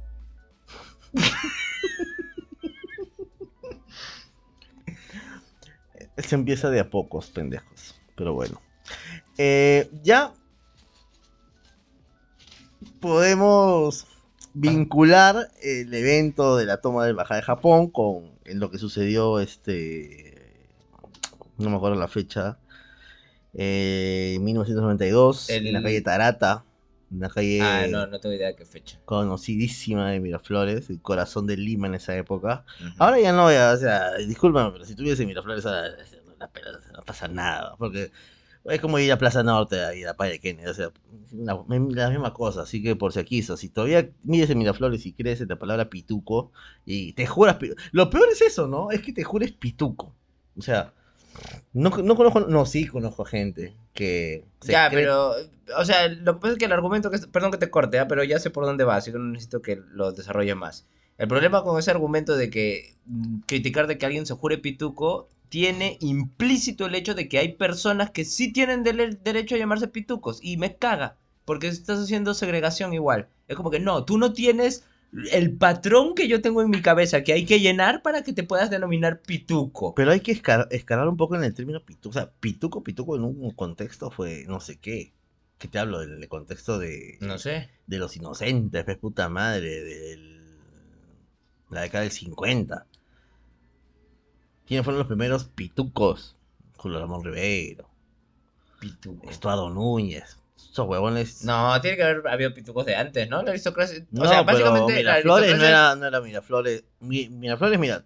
*laughs* Se empieza de a pocos, pendejos. Pero bueno. Eh, ya podemos vincular el evento de la toma de Embajada de Japón con en lo que sucedió este no me acuerdo la fecha eh, 1992, en la calle Tarata, una calle Ah, no, no tengo idea de qué fecha. conocidísima de Miraflores, el corazón de Lima en esa época. Ahora ya no, ya, o sea, discúlpame, pero si tuviese Miraflores ahora no, la no pasa nada, porque es como ir a Plaza Norte a ir a Padre Kennedy, o sea, la, la misma cosa, así que por si aquiso, si todavía mides en Miraflores y crees en la palabra pituco y te juras, lo peor es eso, ¿no? Es que te jures pituco, o sea, no, no conozco, no, sí conozco gente que... se Ya, cree- pero, o sea, lo que pasa es que el argumento que, perdón que te corte, ¿ah? pero ya sé por dónde va, así que no necesito que lo desarrolle más. El problema con ese argumento de que mm, criticar de que alguien se jure pituco tiene implícito el hecho de que hay personas que sí tienen dele- derecho a llamarse pitucos y me caga, porque estás haciendo segregación igual. Es como que no, tú no tienes el patrón que yo tengo en mi cabeza que hay que llenar para que te puedas denominar pituco. Pero hay que escar- escalar un poco en el término pituco. O sea, pituco, pituco en un contexto fue no sé qué. ¿Qué te hablo? Del contexto de, No sé. de los inocentes, pues puta madre, de la década del 50. ¿Quiénes fueron los primeros pitucos? Julio Ramón Ribeiro, Pituco. Estuardo Núñez. Esos huevones. No, tiene que haber habido pitucos de antes, ¿no? La aristocracia. No, o sea, básicamente. la Miraflores no aristocracia- era, no era Miraflores. Mi- Miraflores, mira.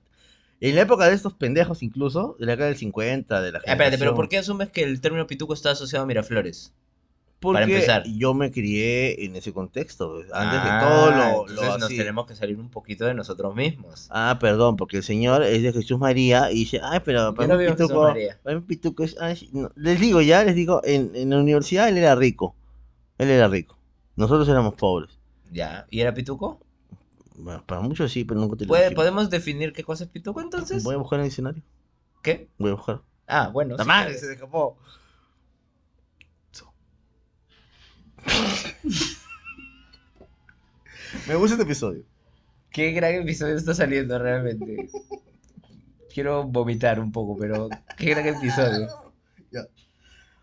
En la época de estos pendejos, incluso, de la década del 50, de la Ah, espérate, pero generación- ¿por qué asumes que el término pituco está asociado a Miraflores? Porque empezar. yo me crié en ese contexto. pues, Antes Ah, de todo lo, lo entonces nos tenemos que salir un poquito de nosotros mismos. Ah, perdón, porque el señor es de Jesús María y dice, ay, pero para no mí pituco, María. para mí pituco es... ay, sí, no". Les digo ya, les digo, en, en la universidad él era rico. Él era rico. Nosotros éramos pobres. Ya. ¿Y era pituco? Bueno, para muchos sí, pero nunca te lo ¿Puede- dijimos. ¿Podemos definir qué cosa es pituco entonces? Voy a buscar en el diccionario. ¿Qué? Voy a buscar. Ah, bueno. ¡La sí. Se escapó. Me gusta este episodio. Qué gran episodio está saliendo realmente. Quiero vomitar un poco, pero qué gran episodio.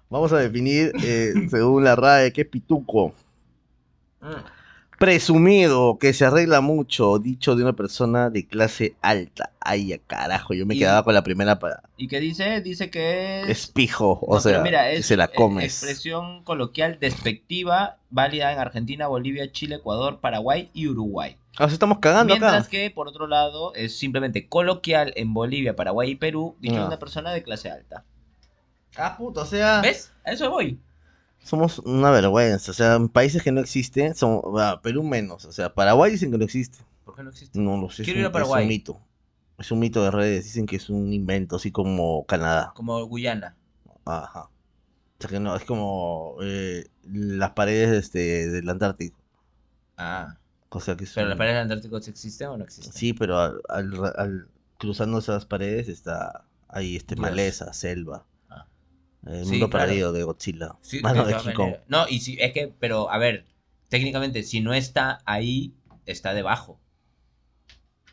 Vamos a definir, eh, según la RAE, qué es pituco. Mm. Presumido, que se arregla mucho, dicho de una persona de clase alta. Ay, a carajo, yo me Y- quedaba con la primera para... ¿Y qué dice? Dice que es... Es pijo, o No, sea, mira, que es se la eh, comes. expresión coloquial despectiva válida en Argentina, Bolivia, Chile, Ecuador, Paraguay y Uruguay. Ah, Nos estamos cagando Mientras acá. que, por otro lado, es simplemente coloquial en Bolivia, Paraguay y Perú, dicho de Ah. una persona de clase alta. Ah, puto, o sea... ¿Ves? A eso voy. Somos una vergüenza, o sea, en países que no existen, son, ah, Perú menos, o sea, Paraguay dicen que no existe. ¿Por qué no existe? No lo sé, es Quiero un, ir a es Paraguay. un mito. Es un mito de redes, dicen que es un invento, así como Canadá. Como Guyana. Ajá. O sea que no, es como eh, las paredes este, del Antártico. Ah. O sea que es ¿Pero las paredes antárticos existen o no existen? Sí, pero al, al- al- cruzando esas paredes está ahí este Dios. maleza, selva. El Sí, mundo claro. perdido de Godzilla. Sí, de King Kong. No, y si, es que, pero a ver, técnicamente, si no está ahí, está debajo.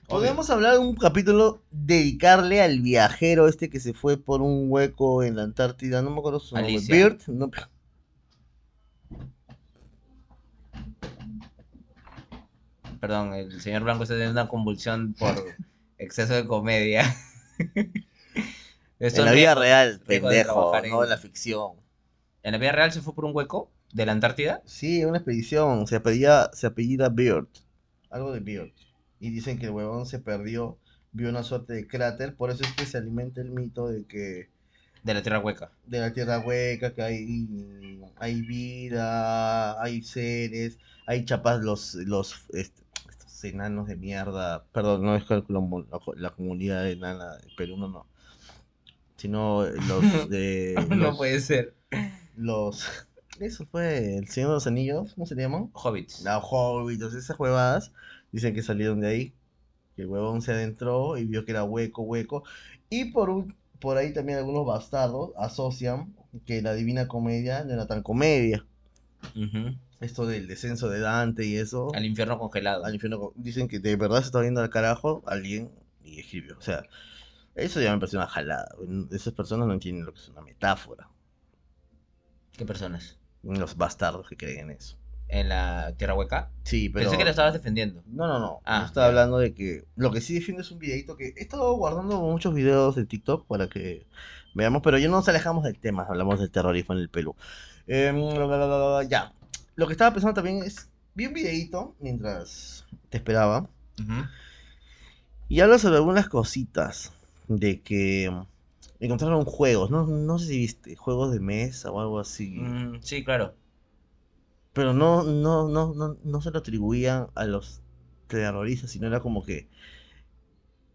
Podemos hablar de un capítulo, dedicarle al viajero este que se fue por un hueco en la Antártida, no me acuerdo su nombre. Beard, no, Perdón, el señor Blanco está teniendo una convulsión por *laughs* exceso de comedia. *laughs* Esto en la vida real, pendejo, en- no en la ficción. ¿En la vida real se fue por un hueco de la Antártida? Sí, una expedición, se apellida, se apellida Beard, algo de Beard. Y dicen que el huevón se perdió, vio una suerte de cráter, por eso es que se alimenta el mito de que De la Tierra Hueca. de la tierra hueca, que hay, hay vida, hay seres, hay chapas, los, los est- estos enanos de mierda, perdón, no es la, la- comunidad enana de Perú, no, no, sino los *laughs* de *laughs* no los, puede ser. los, *laughs* eso fue el Señor de los Anillos, ¿cómo se llaman? Hobbits. Los hobbits, esas huevadas, dicen que salieron de ahí, que el huevón se adentró y vio que era hueco, hueco, y por un, por ahí también algunos bastardos asocian que la Divina Comedia no era tan comedia, Ujú. esto del descenso de Dante y eso, Al infierno congelado. al infierno, dicen que de verdad se está viendo al carajo alguien y escribió, o sea, eso ya me parece una jalada, esas personas no entienden lo que es una metáfora, ¿Qué personas? los bastardos que creen en eso. en la Tierra Hueca. Sí, pero... Pensé que lo estabas defendiendo. No, no, no. Ah, Yo estaba ya. hablando de que lo que sí defiendo es un videito que he estado guardando muchos videos en TikTok para que veamos, pero ya no nos alejamos del tema, hablamos del terrorismo en el Perú. Em, ya. Lo que estaba pensando también es, vi un videito mientras te esperaba y habla sobre algunas cositas de que mm, encontraron juegos, no, no sé si viste, juegos de mesa o algo así. Mm, sí, claro. pero no, no, no, no, no se lo atribuían a los terroristas, sino era como que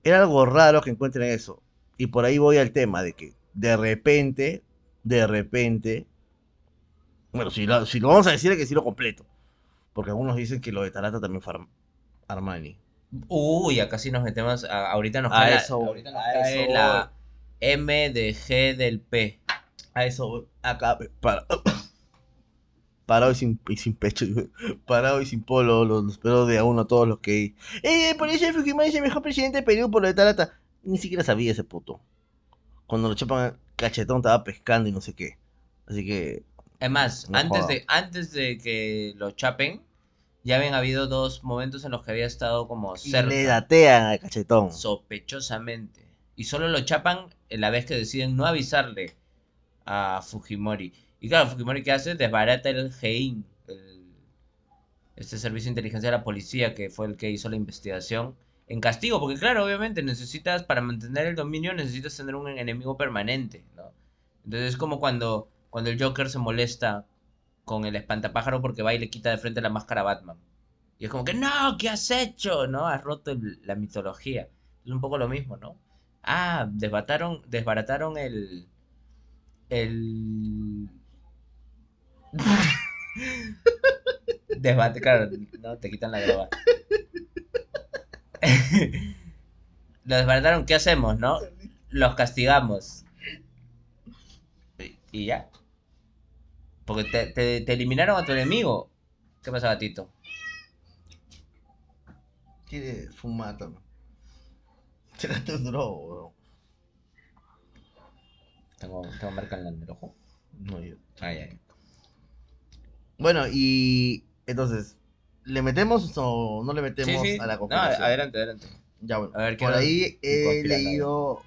era algo raro que encuentren eso. Y por ahí voy al tema de que de repente, de repente, bueno, si lo, si lo vamos a decir hay que decirlo completo, porque algunos dicen que lo de Tarata también fue Arm- Armani. Uy, acá sí nos metemos. a- ahorita nos A cae, la- eso ahorita nos a cae eso la M de G del P. A eso acá, para, *coughs* parado y sin, y sin pecho, parado y sin polo, los, los espero de a uno a todos los que... ¡Eh, por eso Fujimori es el mejor presidente de Perú por lo de Tarata! Ni siquiera sabía ese puto. Cuando lo chapan cachetón estaba pescando y no sé qué. Así que... Es más, No antes, joda. de, antes de que lo chapen, ya habían habido dos momentos en los que había estado como Y cerca, le datean al cachetón. sospechosamente. Y solo lo chapan en la vez que deciden no avisarle a Fujimori. Y claro, Fujimori ¿qué hace? Desbarata el GEIN, el- este servicio de inteligencia de la policía que fue el que hizo la investigación, en castigo, porque claro, obviamente necesitas, para mantener el dominio, necesitas tener un enemigo permanente, ¿no? Entonces es como cuando, cuando el Joker se molesta con el espantapájaro porque va y le quita de frente la máscara a Batman. Y es como que, no, ¿qué has hecho? ¿No? Has roto la mitología. Es un poco lo mismo, ¿no? Ah, desbataron, desbarataron el. El. *laughs* Desbate, claro, no, te quitan la droga. *laughs* Lo desbarataron, ¿qué hacemos, no? Los castigamos. Y ya. Porque te, te, te eliminaron a tu enemigo. ¿Qué pasa, gatito? Quiere fumar también. Se gastó un drogo, weón. Tengo, tengo marca en el ojo. No, yo. Ay, ay. Bueno, y entonces, ¿le metemos o no le metemos Sí, sí. a la No, conspiración? adelante, adelante. Ya bueno, A ver, ¿qué por ahí he leído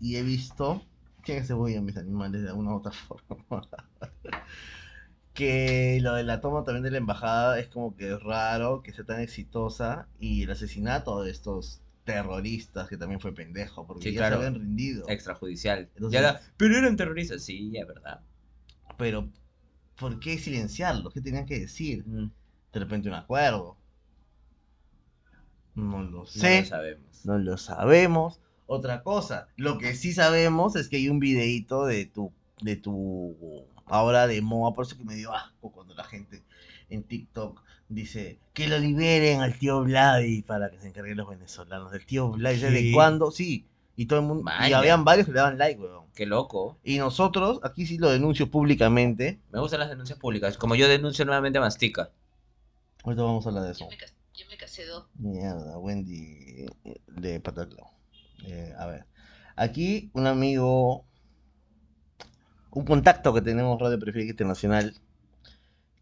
y he visto que se voy a mis animales de alguna u otra *laughs* forma. que lo de la toma también de la embajada es como que es raro que sea tan exitosa y el asesinato de estos terroristas que también fue pendejo porque Sí, ya claro. se habían rendido. Extrajudicial. Entonces- Ya la- Pero eran terroristas, sí, ya, verdad. Pero ¿por qué silenciarlos? ¿Qué tenían que decir? Mm, De repente un acuerdo. No lo No sé. lo sabemos. No lo sabemos. Otra cosa, lo que sí sabemos es que hay un videito de tu, de tu ahora de moda, por eso que me dio asco cuando la gente en TikTok dice que lo liberen al tío Vladi para que se encarguen los venezolanos. Del tío Vladi, ¿desde ¿Qué? cuándo? Sí. Y todo el mundo, y habían varios que le daban like, weón. Qué loco. Y nosotros, aquí sí lo denuncio públicamente. Me gustan las denuncias públicas. Como yo denuncio nuevamente a Mastica. Ahorita vamos a hablar de eso. Yo me, cas- yo me casé dos. Mierda, Wendy eh, de Pataclo. Eh, a ver. Aquí un amigo, un contacto que tenemos Radio Periférica Internacional,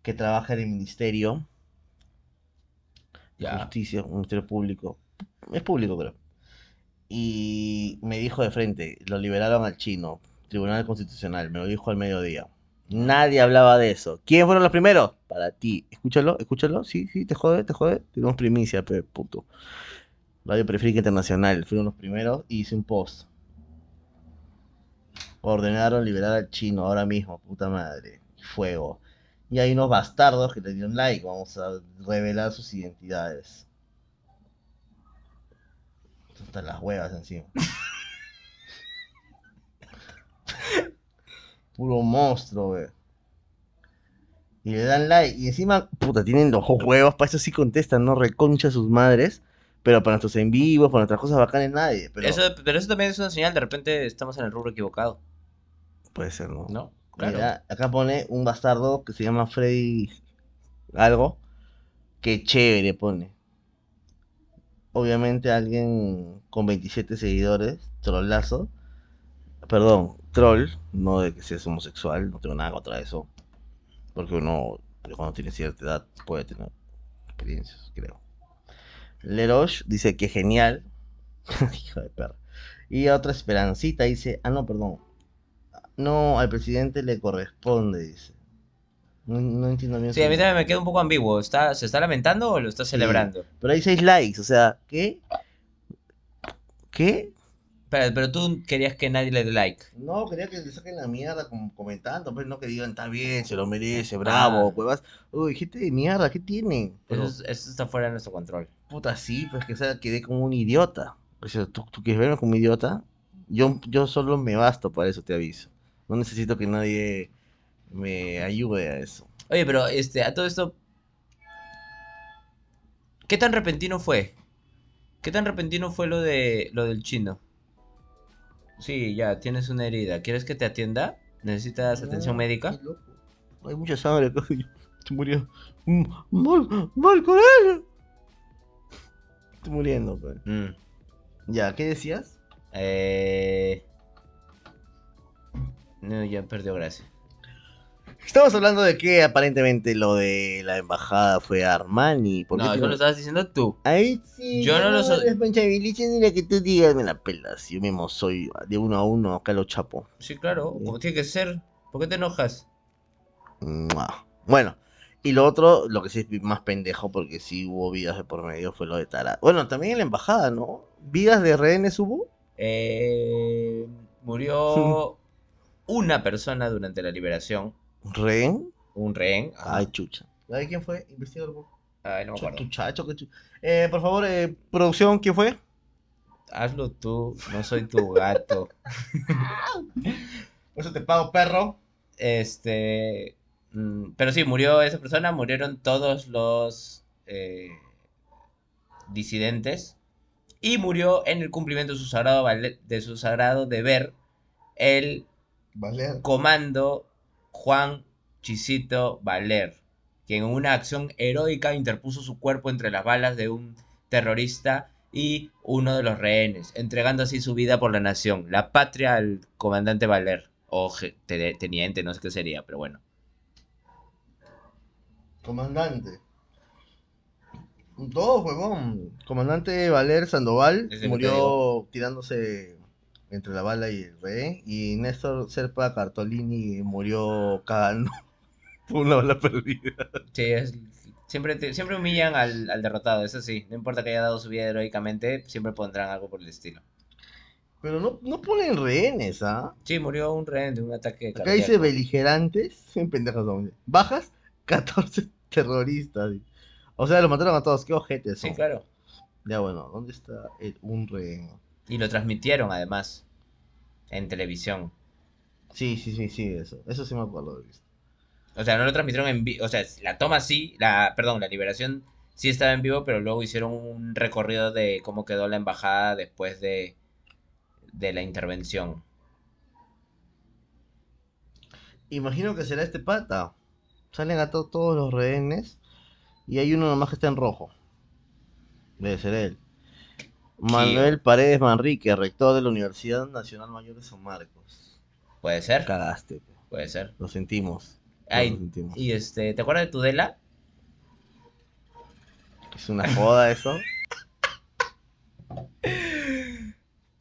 que trabaja en el Ministerio de Ya. Justicia, un Ministerio Público. Es público, creo. Y me dijo de frente, lo liberaron al chino, Tribunal Constitucional, me lo dijo al mediodía. Nadie hablaba de eso. ¿Quiénes fueron los primeros? Para ti. Escúchalo, escúchalo. Sí, sí, te jode, te jode. Tenemos primicia, pe, puto. Radio Periférica Internacional. Fueron los primeros y hice un post. Ordenaron liberar al chino ahora mismo, puta madre. Fuego. Y hay unos bastardos que le dieron like. Vamos a revelar sus identidades. Están las huevas encima. *laughs* Puro monstruo, wey. Y le dan like. Y encima, puta, tienen los huevos. Para eso sí contestan, no reconcha a sus madres. Pero para nuestros en vivos, para nuestras cosas bacanas, nadie. Pero Eso, pero eso también es una señal. De repente estamos en el rubro equivocado. puede ser, ¿no? ¿No? Claro. Mira, acá pone un bastardo que se llama Freddy algo. Que chévere pone. Obviamente alguien con 27 seguidores, trollazo. Perdón, troll, no de que seas homosexual, no tengo nada contra eso. Porque uno cuando tiene cierta edad puede tener experiencias, creo. Leroche dice que genial. *laughs* Hijo de perra. Y otra esperancita dice, ah, no, perdón. No, al presidente le corresponde, dice. No, no entiendo bien. Sí, a mí también me queda un poco ambiguo. ¿Está, ¿Se está lamentando o lo está celebrando? Pero hay seis likes, o sea, ¿qué? ¿Qué? Pero, pero tú querías que nadie le dé like. No, quería que le saquen la mierda como comentando, pues no que digan, está bien, se lo merece, bravo, Ah. Uy, gente de mierda, ¿qué tienen? Pero, Eso, es- eso está fuera de nuestro control. Puta, sí, pues que o sea, quedé como un idiota. O sea, ¿tú, tú quieres verme como un idiota? Yo, yo solo me basto para eso, te aviso. No necesito que nadie me ayude a eso. Oye, pero este, a todo esto. ¿Qué tan repentino fue? ¿Qué tan repentino fue lo de lo del chino? Sí, ya, tienes una herida. ¿Quieres que te atienda? ¿Necesitas atención No, médica? qué loco. Hay mucha sangre acá. *laughs* Se murió. Mal, mal con él. Estoy muriendo, pues. Mm, Ya, ¿qué decías? eh... No, ya perdió gracia. Estamos hablando de que aparentemente lo de la embajada fue Armani. ¿Por qué No, te- eso lo estabas diciendo tú. Ahí sí. Yo no lo so... soy. Responsabilidad de la que tú digas, me la pelas. Yo mismo soy de uno a uno, acá lo chapo. Sí, claro, como tiene que ser. ¿Por qué te enojas? Bueno, y lo otro, lo que sí es más pendejo, porque sí hubo vidas de por medio, fue lo de Tara. Bueno, también en la embajada, ¿no? ¿Vidas de rehenes hubo? Eh, murió *laughs* una persona durante la liberación. ¿Rehén? Un rehén. ajá. Ay, chucha. ¿Ay, quién fue? Investigador. Ay, no me acuerdo. Chuchacho, qué chu- Eh, por favor, eh, producción, ¿quién fue? Hazlo tú, no soy tu gato. *laughs* Por eso te pago, perro. Este. Mm, Pero sí, murió esa persona, murieron todos los eh, disidentes. Y murió en el cumplimiento de su sagrado, vale- de su sagrado deber el Valer. comando Juan Chisito Valer, quien en una acción heroica interpuso su cuerpo entre las balas de un terrorista y uno de los rehenes, entregando así su vida por la nación, la patria al comandante Valer, o teniente, no sé qué sería, pero bueno. Comandante. Todo, huevón. Comandante Valer Sandoval murió tirándose entre la bala y el rehén. Y Néstor Serpa Cartolini murió cagando *laughs* por una bala perdida. Sí, es- siempre, te- siempre humillan al, al derrotado, eso sí, no importa que haya dado su vida heroicamente, siempre pondrán algo por el estilo. Pero no, no ponen rehenes, ¿ah? Sí, murió un rehén de un ataque Acá cardíaco. dice beligerantes. *laughs* Pendejos, hombre. Bajas, 14 terroristas. O sea, lo mataron a todos. Qué ojetes son. Sí, claro. Ya bueno, ¿dónde está el, un rehén? Y lo transmitieron además en televisión. Sí, sí, sí, sí, eso. Eso sí me acuerdo de visto. O sea, no lo transmitieron en vivo. O sea, la toma sí, la, perdón, la liberación sí estaba en vivo, pero luego hicieron un recorrido de cómo quedó la embajada después de, de la intervención. Imagino que será este pata. Salen a to- todos los rehenes y hay uno nomás que está en rojo. Debe ser él. Manuel Paredes Manrique, rector de la Universidad Nacional Mayor de San Marcos. ¿Puede ser? Cagaste. Puede ser. lo sentimos. lo Ay, sentimos. y este, ¿te acuerdas de Tudela? Es una joda eso. *laughs*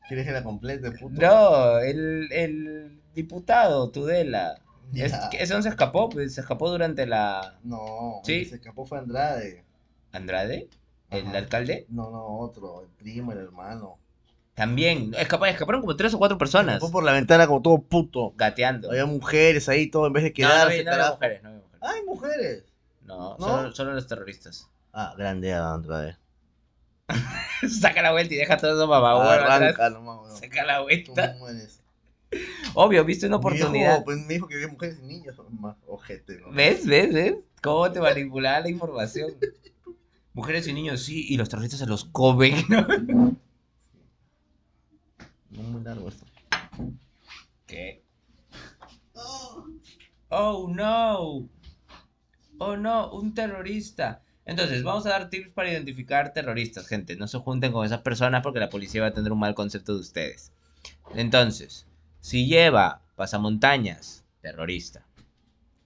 ¿Quieres que la complete, puto? No, el, el diputado Tudela. Es, ese no se escapó, pues se escapó durante la No, Sí. el que se escapó fue Andrade. Andrade, el Ajá. alcalde. No, no, otro, el primo, el hermano. También, escapa- escaparon como tres o cuatro personas escapó por la ventana como todo puto. gateando. Había mujeres ahí, todo en vez de No, no quedarse. había, no había mujeres, no había mujeres. ¡Ay, mujeres! No, ¿No? Solo, solo los terroristas. Ah, grande Andrade. *laughs* Saca la vuelta y deja todo eso mamá atrás. Arranca nomás. Saca la Tú vuelta. mueres. Obvio, viste una Mi viejo, oportunidad. pues, me dijo que había mujeres y niños. Más ojete, ¿no? ¿Ves? ¿Ves? ¿Ves? ¿Cómo te manipulaba la información? Mujeres y niños sí, y los terroristas se los comen. *laughs* ¿no? No muy largo esto. ¿Qué? Oh no. Oh no, un terrorista. Entonces, vamos a dar tips para identificar terroristas, gente. No se junten con esas personas porque la policía va a tener un mal concepto de ustedes. Entonces, si lleva pasamontañas, terrorista.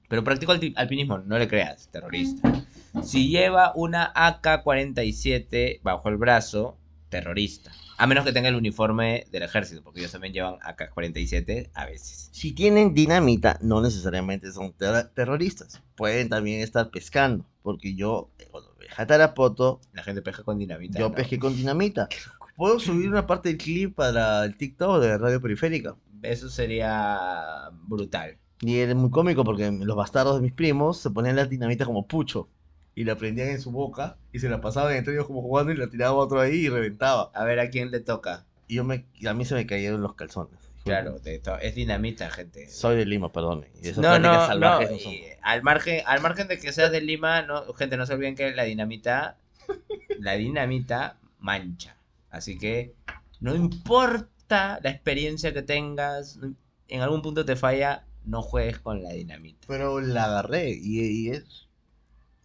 Pero practicó alti- alpinismo, no le creas, terrorista. Si lleva una AK-47 bajo el brazo, terrorista. A menos que tenga el uniforme del ejército, porque ellos también llevan AK-47 a veces. Si tienen dinamita, no necesariamente son ter- terroristas. Pueden también estar pescando. Porque yo, cuando viajé a Tarapoto, La gente pesca con dinamita. yo ¿no? pesqué con dinamita. *laughs* Puedo subir una parte del clip para el TikTok de Radio Periférica. Eso sería brutal. Y era muy cómico porque los bastardos de mis primos se ponían las dinamitas como pucho. Y la prendían en su boca y se la pasaban entre ellos como jugando y la tiraba otro ahí y reventaba. A ver a quién le toca. Y yo me, a mí se me cayeron los calzones. Claro, de es dinamita, gente. Soy de Lima, perdón. Y esas No, no, no. salvajes no son. al margen, al margen de que seas de Lima, no, gente, no se olviden que la dinamita, *laughs* la dinamita mancha. Así que no importa la experiencia que tengas, en algún punto te falla, no juegues con la dinamita. Pero la agarré y, y es,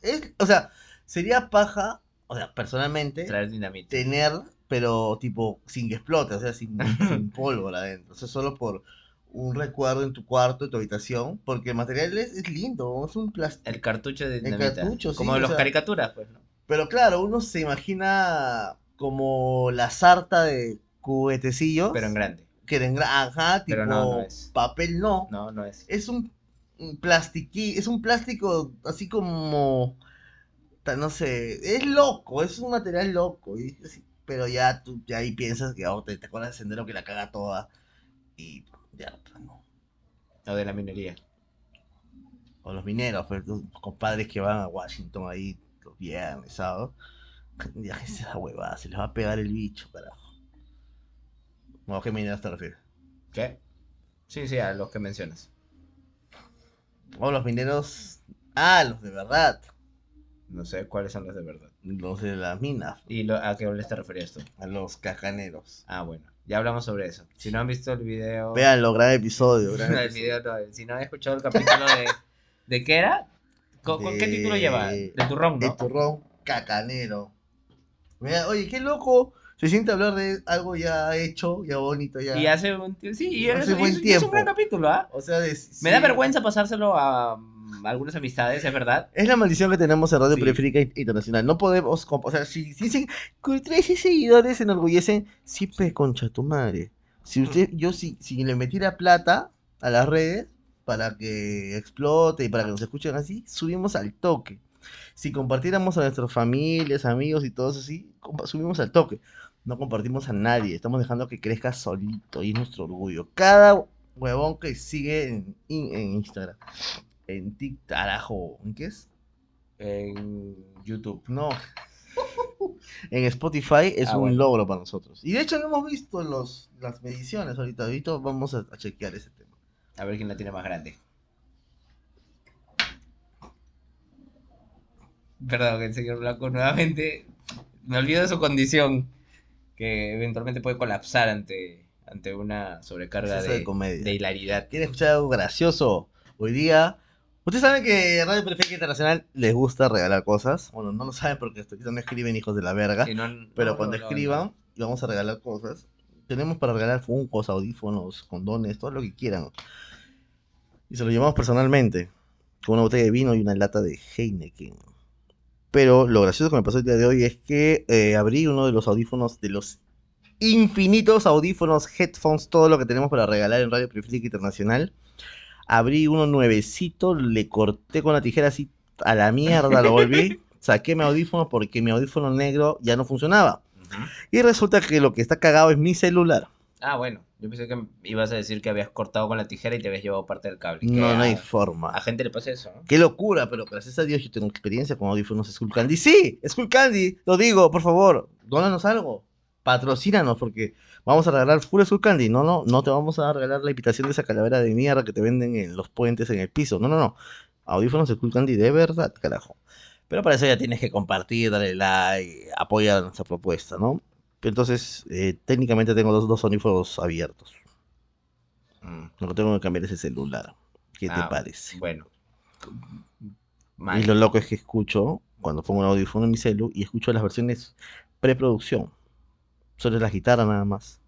es. O sea, sería paja, o sea, personalmente, Traer dinamita. tener, pero tipo sin que explote, o sea, sin, *laughs* sin pólvora adentro. O sea, solo por un recuerdo en tu cuarto, en tu habitación, porque el material es, es lindo, es un plástico. El cartucho de El dinamita. cartucho, sí, Como los sea- caricaturas, pues, ¿no? Pero claro, uno se imagina como la sarta de cubetecillos. Pero en grande. Que en ajá, tipo Pero no, no es. papel no. No, no es. Es un, plastiqui, es un plástico así como, no sé, es loco, es un material loco. y pero ya tú ya ahí piensas que oh, te, te acuerdas de Sendero que la caga toda y ya, pues, no. O de la minería. O los mineros, pues, los compadres que van a Washington ahí los viernes, sábados. *laughs* Ya esa huevada, se les va a pegar el bicho, carajo. No, ¿qué mineros te refieres? ¿Qué? Sí, sí, a los que mencionas. O los mineros. Ah, los de verdad. No sé cuáles son los de verdad. Los de las minas. ¿Y lo- a qué les te referías tú? A los cacaneros. Ah, bueno. Ya hablamos sobre eso. Si no han visto el video... Véanlo, gran episodio. gran *laughs* el episodio. video no, si no han escuchado el capítulo de... ¿De qué era? ¿Con, qué De- título lleva? De turrón, De ¿no? turrón cacanero. Mira, oye, qué loco. Se siente hablar de algo ya hecho, ya bonito, ya. Y hace un Sí, y Hace es, buen y es- es tiempo. un gran capítulo, ¿ah? O sea, de- Me sí. da vergüenza pasárselo a, mm, algunas amistades, es verdad. Es la maldición que tenemos en Radio Sí. Periférica Internacional. No podemos, o sea, si, dicen con 13 seguidores se enorgullecen, sí, pues, concha tu madre. Si usted, yo si, si le metiera plata a las redes para que explote y para que nos escuchen así, subimos al toque. Si compartiéramos a nuestras familias, amigos y todos así, subimos al toque. No compartimos a nadie, estamos dejando que crezca solito y es nuestro orgullo. Cada huevón que sigue en, en Instagram, en TikTok, carajo, ¿en qué es? En YouTube. No. en Spotify es Ah, un bueno. logro para nosotros. Y de hecho no hemos visto los, las mediciones ahorita. Ahorita vamos a, a chequear ese tema. A ver quién la tiene más grande. Perdón, el señor Blanco nuevamente me olvido de su condición que eventualmente puede colapsar ante, ante una sobrecarga de de, comedia. de hilaridad. ¿Quieren escuchar algo gracioso? Hoy día. Ustedes saben que Radio Perfecta Internacional les gusta regalar cosas. Bueno, no lo saben porque hasta no escriben hijos de la verga. No- Pero no, cuando escriban, vamos a regalar cosas. Tenemos para regalar funcos, audífonos, condones, todo lo que quieran. Y se lo llevamos personalmente. Con una botella de vino y una lata de Heineken. Pero lo gracioso que me pasó el día de hoy es que eh, abrí uno de los audífonos, de los infinitos audífonos, headphones, todo lo que tenemos para regalar en Radio Periférica Internacional. Abrí uno nuevecito, le corté con la tijera así a la mierda, lo volví. *laughs* Saqué mi audífono porque mi audífono negro ya no funcionaba. Y resulta que lo que está cagado es mi celular. Ah, bueno. Yo pensé que ibas a decir que habías cortado con la tijera y te habías llevado parte del cable. Que No, no a, hay a forma. gente le pasa eso, ¿no? Qué locura, pero gracias a Dios yo tengo experiencia con audífonos Skull Candy. Sí, Skull Candy, lo digo, por favor, dónanos algo. Patrocínanos porque vamos a regalar full Skull Candy. No, no, no te vamos a regalar la invitación de esa calavera de mierda que te venden en los puentes en el piso. No, no, no. Audífonos Skull Candy de verdad, carajo. Pero para eso ya tienes que compartir, darle like, apoyar nuestra propuesta, ¿no? Entonces, eh, técnicamente tengo dos, dos audífonos abiertos. Mm, Lo que tengo que cambiar es el celular. ¿Qué te Ah, parece? Bueno. Mal. Y lo loco es que escucho, cuando pongo un audífono en mi celu, y escucho las versiones preproducción. Solo es la guitarra nada más.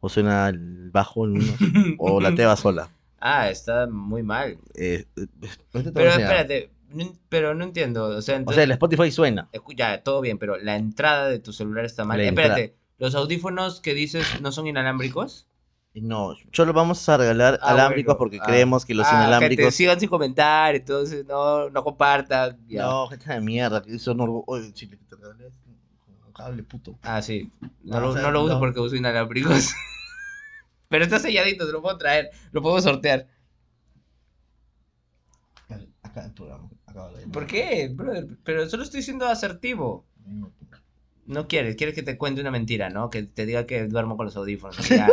O suena el bajo en uno, o la *laughs* teba sola. Ah, está muy mal. Eh, eh, a Pero enseñar. espérate, pero no entiendo. O sea, O entonces, sea, el Spotify suena. ya, todo bien, pero la entrada de tu celular está mal. La Espérate, ¿los audífonos que dices no son inalámbricos? No, solo vamos a regalar Ah, alámbricos bueno. porque Ah. creemos que los Ah, inalámbricos. sigan sin comentar, entonces no, no compartan. ya. No, gente de mierda, que eso no. Oye, chile, que te regalé un cable, puto. Ah, sí. No, lo, o no lo uso porque uso inalámbricos. *laughs* pero está selladito, te lo puedo traer. Lo puedo sortear. Acá en el programa. Acá de- ¿Por qué, brother? Pero solo estoy siendo asertivo. No quieres, quieres que te cuente una mentira, ¿no? Que te diga que duermo con los audífonos. *laughs* ya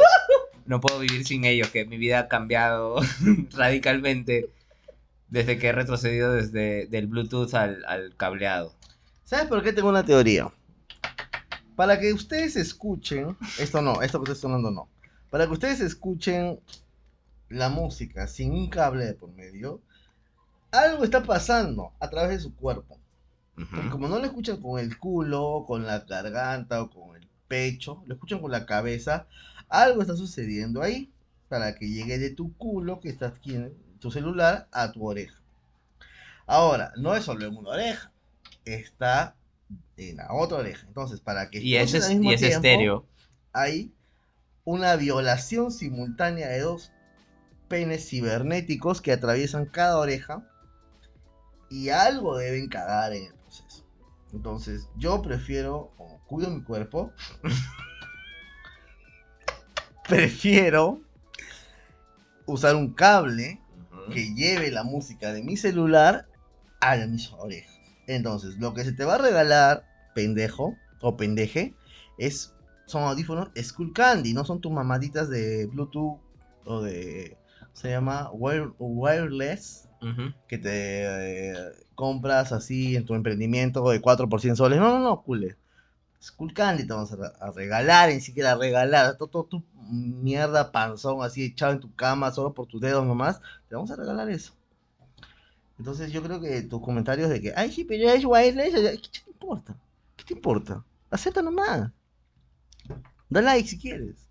no puedo vivir sin ellos, que mi vida ha cambiado *laughs* radicalmente desde que he retrocedido desde del Bluetooth al, al cableado. ¿Sabes por qué tengo una teoría? Para que ustedes escuchen, esto no, esto que estoy sonando no. Para que ustedes escuchen la música sin un cable de por medio, algo está pasando a través de su cuerpo. Porque como no lo escuchan con el culo, con la garganta o con el pecho, lo escuchan con la cabeza, algo está sucediendo ahí para que llegue de tu culo que está aquí en tu celular a tu oreja. Ahora, no es solo en una oreja, está en la otra oreja. Entonces, para que Y es, al mismo y ese tiempo, estéreo. hay una violación simultánea de dos penes cibernéticos que atraviesan cada oreja y algo deben cagar en el proceso. Entonces, yo prefiero, como cuido mi cuerpo, *laughs* prefiero usar un cable que lleve la música de mi celular a mis orejas. Entonces, lo que se te va a regalar, pendejo o pendeje, es son audífonos Skull Candy, no son tus mamaditas de Bluetooth o de se llama wire- wireless Que te eh, compras así en tu emprendimiento de 4 por 100 soles. No, no, no, cule. Skull Candy te vamos a, re- a regalar, ni siquiera regalar. Todo, todo tu mierda panzón así echado en tu cama solo por tus dedos nomás. Te vamos a regalar eso. Entonces yo creo que tus comentarios de que, ay, sí, pero es wireless, ¿qué te importa? ¿Qué te importa? Acepta nomás. Da like si quieres.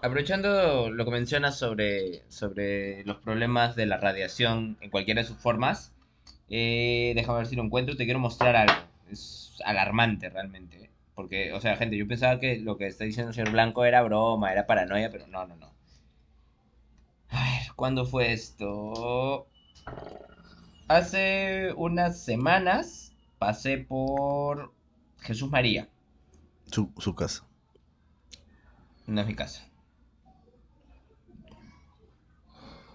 Aprovechando lo que mencionas sobre, sobre los problemas de la radiación en cualquiera de sus formas, eh, déjame ver si lo encuentro, te quiero mostrar algo. Es alarmante realmente. ¿eh? Porque, o sea, gente, yo pensaba que lo que está diciendo el señor Blanco era broma, era paranoia, pero no, no, no. A ver, ¿cuándo fue esto? Hace unas semanas pasé por Jesús María. Su, su casa. No es mi casa.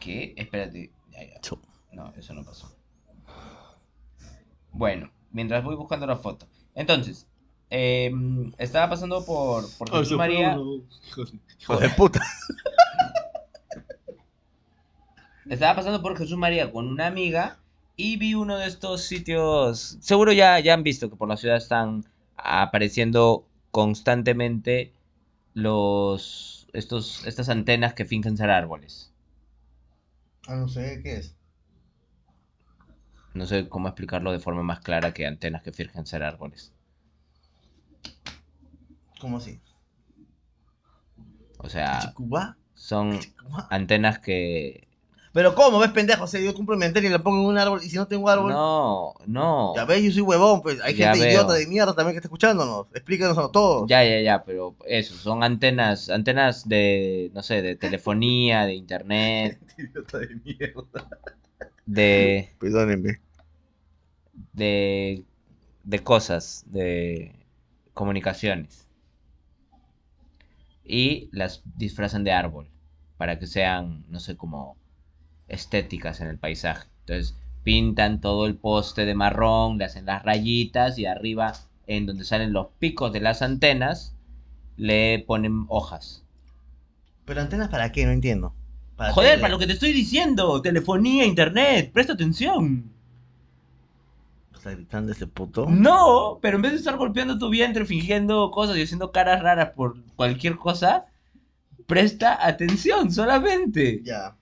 ¿Qué? Espérate. Ya, ya. Su- No, eso no pasó. Bueno, mientras voy buscando la foto. Entonces, em, estaba pasando por, por Jesús María. Hijo de puta. *laughs* Estaba pasando por Jesús María con una amiga y vi uno de estos sitios. Seguro ya, ya han visto que por la ciudad están apareciendo constantemente los estos estas antenas que fingen ser árboles. Ah, no sé qué es. No sé cómo explicarlo de forma más clara que antenas que fingen ser árboles. ¿Cómo así? O sea, son antenas que Pero ¿cómo? ¿Ves pendejo? O sea, yo compro mi antena y la pongo en un árbol y si no tengo árbol... no, no. Ya ves, yo soy huevón, pues hay Ya gente veo. idiota de mierda también que está escuchándonos. Explícanos a todos. Ya, ya, ya, pero eso, son antenas, antenas de, no sé, de telefonía, de internet, *laughs* idiota de mierda. de, *laughs* Perdónenme. de, de cosas, de comunicaciones. Y las disfrazan de árbol, para que sean, no sé, como estéticas en el paisaje. Entonces, pintan todo el poste de marrón, le hacen las rayitas y arriba, en donde salen los picos de las antenas, le ponen hojas. ¿Pero antenas para qué? No entiendo. Para Joder, tele. para lo que te estoy diciendo, telefonía, internet, presta atención. ¿Está gritando ese puto? No, pero en vez de estar golpeando tu vientre, fingiendo cosas y haciendo caras raras por cualquier cosa, presta atención solamente. Ya.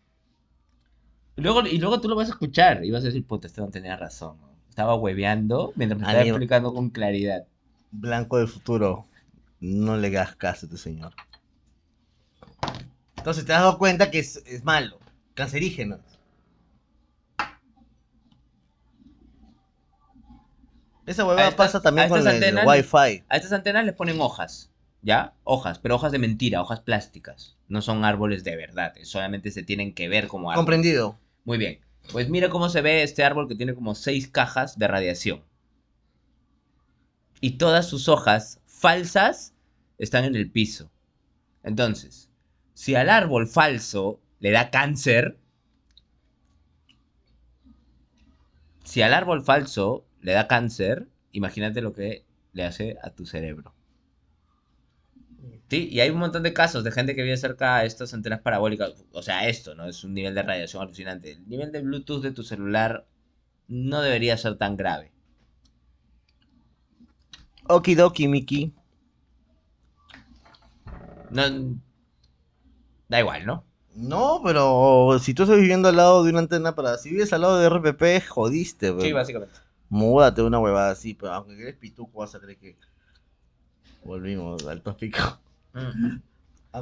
Y luego, y luego tú lo vas a escuchar y vas a decir, puta, este no tenía razón. ¿no? Estaba hueveando mientras me estaba explicando con claridad. Blanco del futuro. No le hagas caso a este señor. Entonces te has dado cuenta que es, es malo. cancerígenas. Esa huevada pasa también a con el, el antenas- Wi-Fi. A estas antenas les ponen hojas, ¿ya? Hojas, pero hojas de mentira, hojas plásticas. No son árboles de verdad, solamente se tienen que ver como árboles. Comprendido. Muy bien. Pues mira cómo se ve este árbol que tiene como seis cajas de radiación. Y todas sus hojas falsas están en el piso. Entonces, si al árbol falso le da cáncer, si al árbol falso le da cáncer, imagínate lo que le hace a tu cerebro. Sí, y hay un montón de casos de gente que vive cerca a estas antenas parabólicas. O sea, esto, ¿no? Es un nivel de radiación alucinante. El nivel de Bluetooth de tu celular no debería ser tan grave. Okidoki, Miki. No, da igual, ¿no? No, pero si tú estás viviendo al lado de una antena para... Si vives al lado de RPP, jodiste, Sí, bro. básicamente. Múdate una huevada así, pero aunque eres pituco vas a creer que... Volvimos al tópico.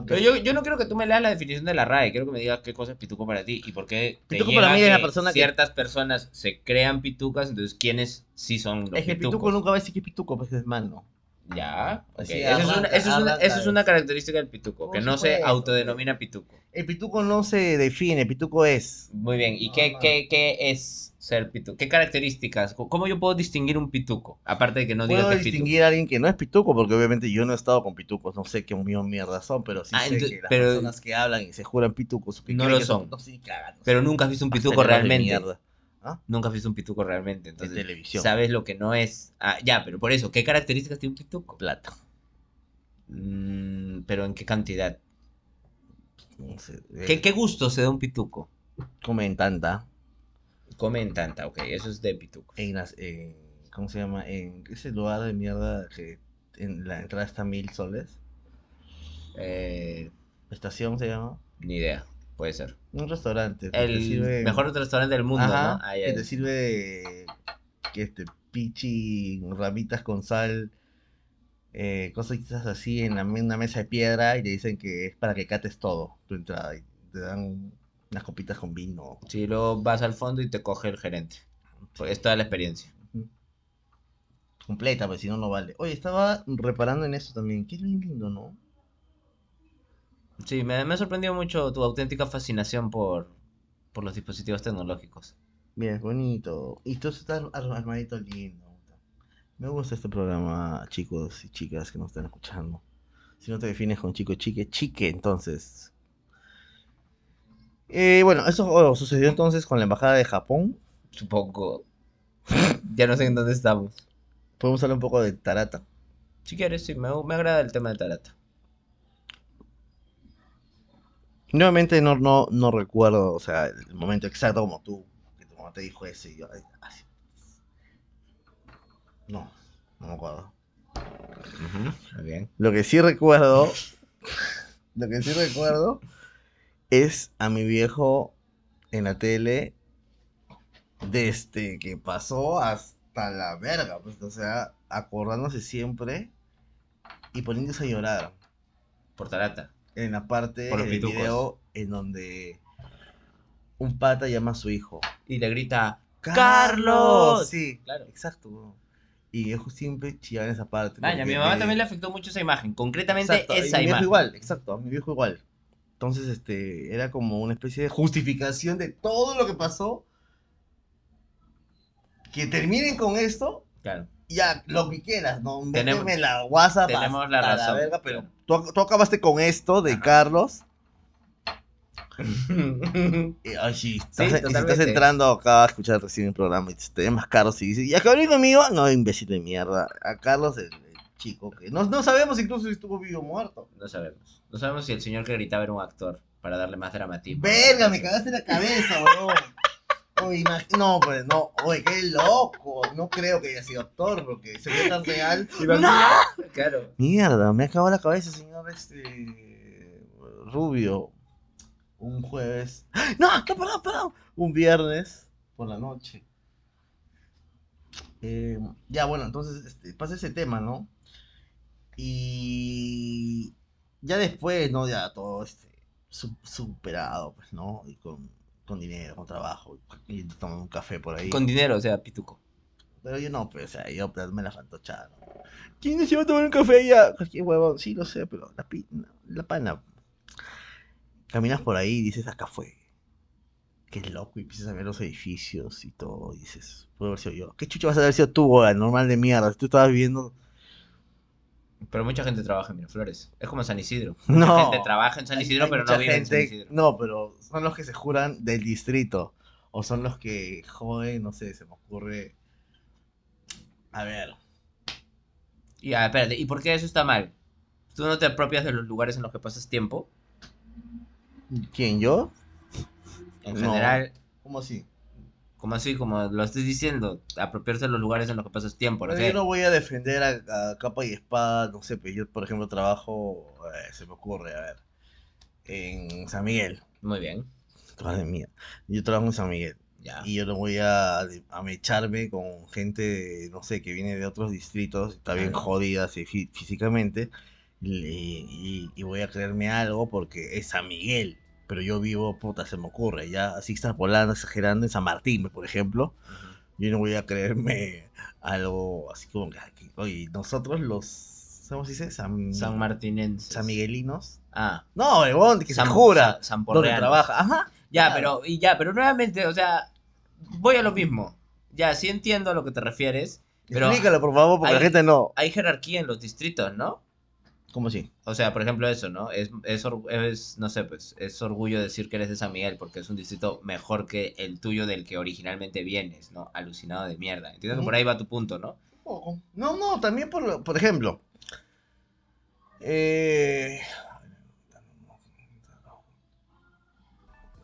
Pero yo, yo no quiero que tú me leas la definición de la RAE, quiero que me digas qué cosa es pituco para ti y por qué te Pituco para mí es la persona que- ciertas personas se crean pitucas, entonces quiénes sí son los Es que pitucos. pituco nunca va a decir que es pituco, pues es mano. Ya, ok. Así Eso, es una, arranca- eso, es una, arranca eso es una característica del pituco, Por que no se autodenomina pituco. El pituco no se define, el pituco es. Muy bien, ¿y qué, qué, qué es ser pituco? ¿Qué características? ¿Cómo yo puedo distinguir un pituco? Aparte de que no diga que es pituco. distinguir a alguien que no es pituco, porque obviamente yo no he estado con pitucos, no sé qué mío mierda son, pero sí Ah, sé que las pero- personas que hablan y se juran pitucos que No lo que son. No, sí, cagados. Pero nunca has visto un pituco realmente. Nunca has visto un pituco realmente. Entonces, televisión. sabes lo que no es. Ah, ya, pero por eso, ¿qué características tiene un pituco? Plata. Mm, pero ¿en qué cantidad? No sé, eh, ¿Qué, ¿Qué gusto se da un pituco? Comen tanta. Comen tanta, ok, eso es de pituco. En las, en- ¿Cómo se llama? En ese lugar de mierda que en la entrada está mil soles. Eh, Estación se llama. ni idea, puede ser. Un restaurante. El sirve- mejor restaurante del mundo, Ajá, ¿no? Ahí que te sirve que este pichi, ramitas con sal, eh, cosas así en la, en una mesa de piedra y te dicen que es para que cates todo tu entrada y te dan unas copitas con vino. Si luego vas al fondo y te coge el gerente. Pues es toda la experiencia. Completa, pues si no, no vale. Oye, estaba reparando en eso también. Qué lindo, ¿no? Sí, me, me ha sorprendido mucho tu auténtica fascinación por, por los dispositivos tecnológicos. Mira, es bonito. Y todo está ar- armadito lindo. Me gusta este programa, chicos y chicas que nos están escuchando. Si no te defines con chico, chique, chique, entonces. Eh, bueno, eso oh, sucedió entonces con la embajada de Japón. Supongo. *laughs* ya no sé en dónde estamos. Podemos hablar un poco de Tarata. Si quieres, sí, me, me agrada el tema de Tarata. Nuevamente no, no, no recuerdo, o sea, el momento exacto como tú, que tu mamá te dijo eso y yo, así. No, no me acuerdo. Muy bien. Lo que sí recuerdo, *laughs* lo que sí recuerdo es a mi viejo en la tele desde que pasó hasta la verga, pues, o sea, acordándose siempre y poniéndose a llorar Por Tarata. en la parte del video en donde un pata llama a su hijo. Y le grita, ¡Carlos! Sí, Claro. exacto. Y viejo siempre chillaba en esa parte. Vaya, a mi mamá también le afectó mucho esa imagen. Concretamente Exacto, esa mi viejo imagen. igual, exacto, a mi viejo igual. Entonces, este, era como una especie de justificación de todo lo que pasó. Que terminen con esto, Claro. ya, lo que quieras, ¿no? Tenemos- Méteme la WhatsApp tenemos la razón, verga, pero tú, tú acabaste con esto de Ajá. Carlos. *laughs* Y, sí, estás, y si estás totalmente. entrando acá a escuchar recién el programa y te ves más Carlos y dices, ¿y acá conmigo? No, imbécil de mierda. A Carlos, el chico que no, no sabemos incluso si estuvo vivo o muerto. no sabemos. No sabemos si el señor que gritaba era un actor para darle más dramatismo. Verga, me cagaste la cabeza, weón. Oye, no, pues no, oye, qué loco. No creo que haya sido actor porque se ve tan real. *laughs* ¡No! Claro. Mierda, me acabó la cabeza, señor este Rubio. Un jueves. No, no, perdón, perdón. Un viernes por la noche. Eh, ya, bueno, entonces este, pasa ese tema, ¿no? Y ya después, ¿no? Ya todo este su- superado, pues, ¿no? Y con con dinero, con trabajo, y tomo un café por ahí. Con dinero, o sea, pituco. Pero yo no, pues, o sea, yo pues, me la fantochada. ¿no? ¿Quién se va a tomar un café allá? Cualquier huevón, sí, lo sé, pero la, la pana. Caminas por ahí y dices, acá fue. Qué loco, y empiezas a ver los edificios y todo, y dices, puede haber sido yo. ¿Qué chucha vas a haber sido tú? Normal de mierda. Si tú estabas viviendo. Pero mucha gente trabaja en Miraflores. Es como San Isidro. *laughs* No. Mucha gente trabaja en San Isidro, hay pero no vive en San gente- Isidro. No, pero son los que se juran del distrito. O son los que joden, no sé, se me ocurre. A ver. Y, ah, espérate, ¿y por qué eso está mal? ¿Tú no te apropias de los lugares en los que pasas tiempo? ¿Quién, yo? En No. general, ¿Cómo así? Como así, como lo estoy diciendo, apropiarse de los lugares en los que pasas tiempo, ¿no? Yo no voy a defender a, a capa y espada, no sé, pero yo, por ejemplo, trabajo, eh, se me ocurre, a ver, en San Miguel. Muy bien, Madre mía. Yo trabajo en San Miguel. ya. Y yo no voy a, a mecharme con gente, no sé, que viene de otros distritos, está bien Claro. jodida así fí- físicamente, y, y- y voy a creerme algo porque es San Miguel. Pero yo vivo, puta, se me ocurre, ya así extrapolando, exagerando en San Martín, por ejemplo. Yo no voy a creerme algo así como que, oye, nosotros los, ¿cómo se dice? San, San Martinenses. San Miguelinos. Ah, No, huevón, que San, se jura. San, San donde trabaja. Ajá. Ya, pero, y ya, pero nuevamente, o sea, voy a lo mismo. Ya, sí entiendo a lo que te refieres, pero Explícalo, por favor, porque la gente no. hay jerarquía en los distritos, ¿no? ¿Cómo así? O sea, por ejemplo, eso, ¿no? Es, es, or- es, no sé, pues, es orgullo decir que eres de San Miguel porque es un distrito mejor que el tuyo del que originalmente vienes, ¿no? Alucinado de mierda. Entiendo que por ahí va tu punto, ¿no? Poco. No, no, también por, por ejemplo. Eh,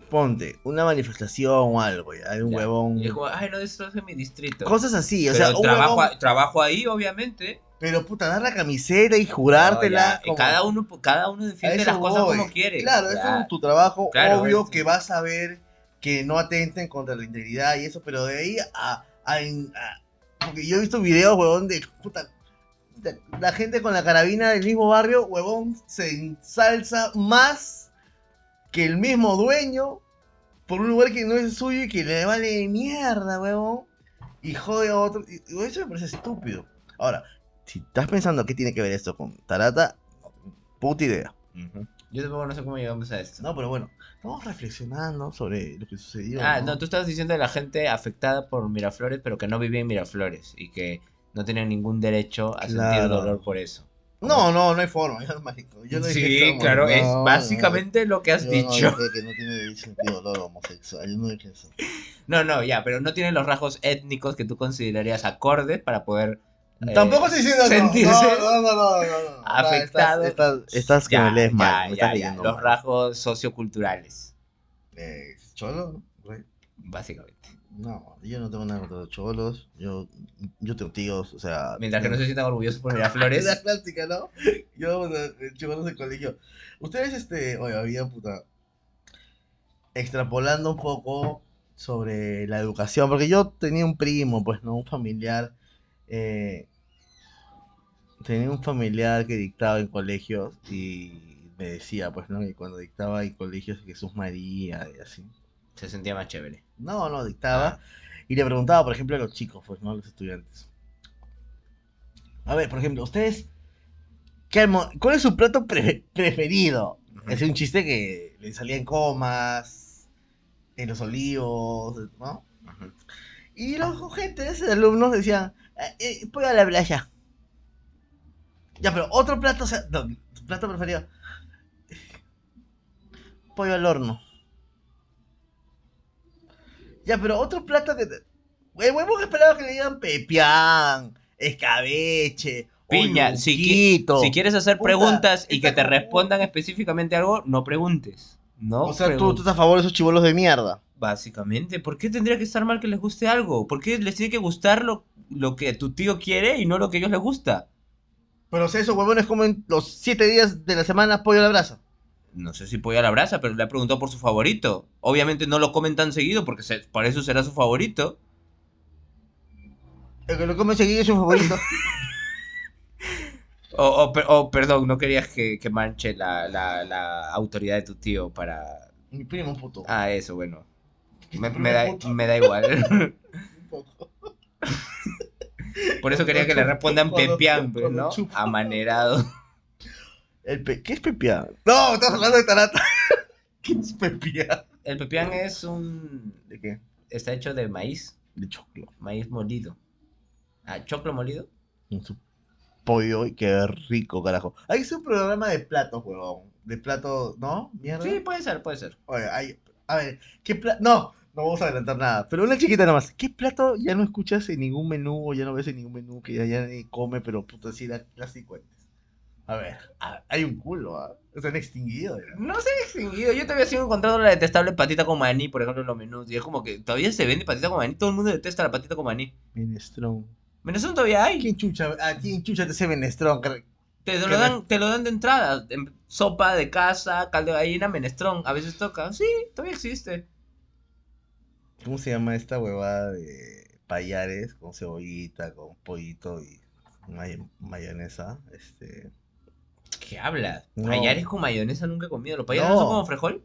ponte, una manifestación o algo, ya, hay un Ya. huevón. Y es como, ay, no, esto es en mi distrito. Cosas así, o pero sea, un trabajo, huevón- trabajo ahí, obviamente. Pero puta, dar la camiseta y jurártela. No, como- Cada uno, cada uno defiende las cosas voy. como quiere. Claro, Ya. eso es tu trabajo. Claro, Obvio es- que vas a ver que no atenten contra la integridad y eso, pero de ahí a. a- a- porque yo he visto videos, huevón, de puta. La gente con la carabina del mismo barrio, huevón, se ensalza más que el mismo dueño por un lugar que no es suyo y que le vale mierda, huevón. Y jode a otro. Y eso me parece estúpido. Ahora, si estás pensando qué tiene que ver esto con Tarata, puta idea. Yo tampoco no sé cómo llegamos a esto. No, pero bueno, estamos reflexionando sobre lo que sucedió. Ah, ¿no? no, tú estabas diciendo de la gente afectada por Miraflores, pero que no vivía en Miraflores y que no tenían ningún derecho a sentir dolor por eso. no, no, no hay forma, *laughs* yo no, marico, yo no dije sí, claro, es no, básicamente lo que has yo dicho. No dije que no tiene sentido dolor homosexual, yo no dije eso. *laughs* No, no, ya, pero no tienen los rasgos étnicos que tú considerarías acordes para poder. Eh, Tampoco estoy diciendo sentirse No, no, no, no, no, no. afectado. Estás, que me lees mal, Los rasgos socioculturales, Eh, cholo, básicamente. No, yo no tengo nada contra los cholos, yo, yo tengo tíos, o sea... Mientras que no se sientan orgullosos por Es Miraflores. *laughs* la clásica, ¿no? Yo, o sea, chivolos de colegio. Ustedes, este, oye, había puta. Extrapolando un poco sobre la educación, porque yo tenía un primo, pues, ¿no? Un familiar. Eh, tenía un familiar que dictaba en colegios y me decía, pues, ¿no? Que cuando dictaba en colegios Jesús María y así. Se sentía más chévere. No, no, dictaba. Y le preguntaba, por ejemplo, a los chicos, pues, ¿no? A los estudiantes. A ver, por ejemplo, ustedes. ¿qué ¿Cuál es su plato pre- preferido? Es un chiste que le salía en comas, en los olivos, ¿no? Y los gente, esos alumnos decían, eh, eh, pollo a la playa. Ya, pero otro plato, o sea, no, tu plato preferido. Pollo al horno. Ya, pero otro plato que... El huevo que esperaba que le digan pepián, escabeche, Piña, si, qui- si quieres hacer Puta, preguntas y que te como- respondan específicamente algo, no preguntes. No O sea, tú, tú estás a favor de esos chivolos de mierda. Básicamente, ¿por qué tendría que estar mal que les guste algo? ¿Por qué les tiene que gustar lo, lo que tu tío quiere y no lo que a ellos les gusta? Pero o sea, esos huevones comen los siete días de la semana pollo a la brasa. No sé si pollo a la brasa, pero le ha preguntado por su favorito. Obviamente no lo comen tan seguido porque se- por eso será su favorito. El que lo come seguido es su favorito. *laughs* O, o per- o, perdón, no querías que, que manche la, la- la autoridad de tu tío para... Mi primo puto. Ah, eso, bueno. Me, me da, me da igual. *laughs* Un poco. Por eso quería que le respondan pepián, pues, cuando ¿no? Amanerado. El pe- ¿Qué es pepián? No, estamos hablando de tarata. *laughs* ¿Qué es pepián? El pepián es un... ¿De qué? Está hecho de maíz, De choclo. maíz molido. Ah, choclo molido. En su pollo y qué rico, carajo. Hay que hacer un programa de platos, huevón. De platos, ¿no? Mierda. Sí, puede ser, puede ser. Oye, hay, a ver, ¿qué plato? No, no vamos a adelantar nada. Pero una chiquita nada más. ¿Qué plato ya no escuchas en ningún menú o ya no ves en ningún menú que ya, ya ni come, pero puta, sí la clásico? A ver, hay un culo, ¿ah? Se han extinguido. ya. No se ha extinguido. Yo todavía sigo encontrando la detestable patita con maní, por ejemplo, en los menús. Y es como que todavía se vende patita con maní. Todo el mundo detesta la patita con maní. Minestrón. Venezuela todavía hay. ¿Quién chucha? ¿A quién chucha te hace menestrón? Te lo, ¿Qué dan, te lo dan de entrada. en sopa de casa, caldo de gallina, menestrón. A veces toca. Sí, todavía existe. ¿Cómo se llama esta huevada de payares con cebollita, con pollito y may- mayonesa? Este. ¿Qué hablas? No. Payares con mayonesa nunca he comido. ¿Los payares No. no son como frejol?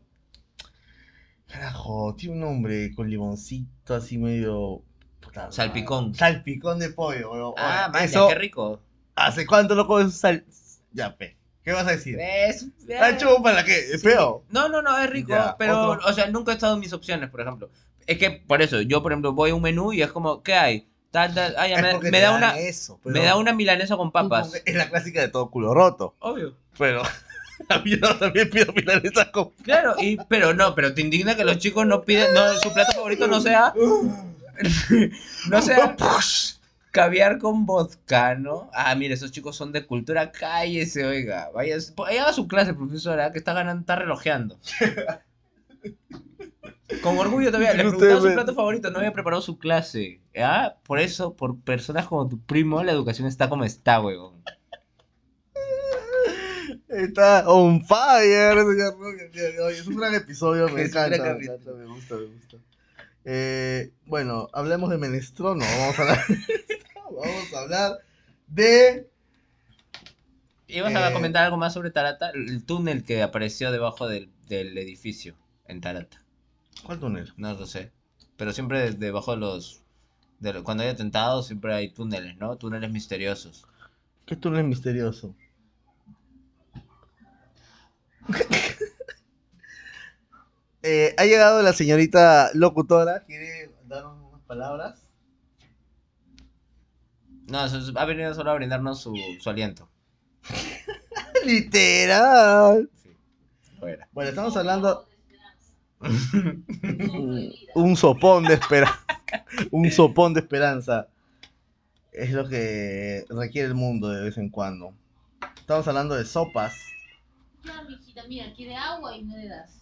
Carajo, tiene un nombre con limoncito así medio. puta Salpicón. Salpicón de pollo, huevón. Ah, Oye, eso. qué rico. ¿Hace cuánto no comes sal? Ya, pe. ¿Qué vas a decir? Es, ¿Ah, chupo para qué? ¿Es feo? No, no, no, es rico. Ya, pero, otro. o sea, nunca he estado en mis opciones, por ejemplo. Es que, por eso, yo, por ejemplo, voy a un menú y es como, ¿qué hay? Tal, *laughs* me, da una, Eso, me da una milanesa con papas. Es la clásica de todo culo roto. Obvio. Pero. *laughs* A mí yo también pido milanesa con. Claro, y, pero no, pero te indigna que los chicos no piden, no, su plato favorito no sea, *laughs* no sea caviar con vodka, ¿no? Ah, mire, esos chicos son de cultura, cállese, oiga. Vaya, vaya a su clase, profesora, que está ganando, está relojeando. Con orgullo todavía, le *laughs* preguntaba su plato favorito, no había preparado su clase. ¿Ah? Por eso, por personas como tu primo, la educación está como está, weón. Está on fire, señor. Oye, Es un gran episodio, me *laughs* encanta, me encanta, me gusta, me gusta. Eh, bueno, hablemos de Menestrón, no, vamos a hablar, *laughs* vamos a hablar de... ¿Ibas a Eh, comentar algo más sobre Tarata? El túnel que apareció debajo del, del edificio en Tarata. ¿Cuál túnel? No lo sé. Pero siempre debajo de los... de cuando hay atentados siempre hay túneles, ¿no? Túneles misteriosos. ¿Qué túnel misterioso? *laughs* Eh, ha llegado la señorita locutora, ¿quiere dar unas palabras? No, ha venido solo a brindarnos su, su aliento. *laughs* Literal. Sí. Bueno, estamos hablando *laughs* un sopón de esperanza. un sopón de esperanza. Es lo que requiere el mundo de vez en cuando. Estamos hablando de sopas. Ya, mijita, mira, quiere agua y no le das.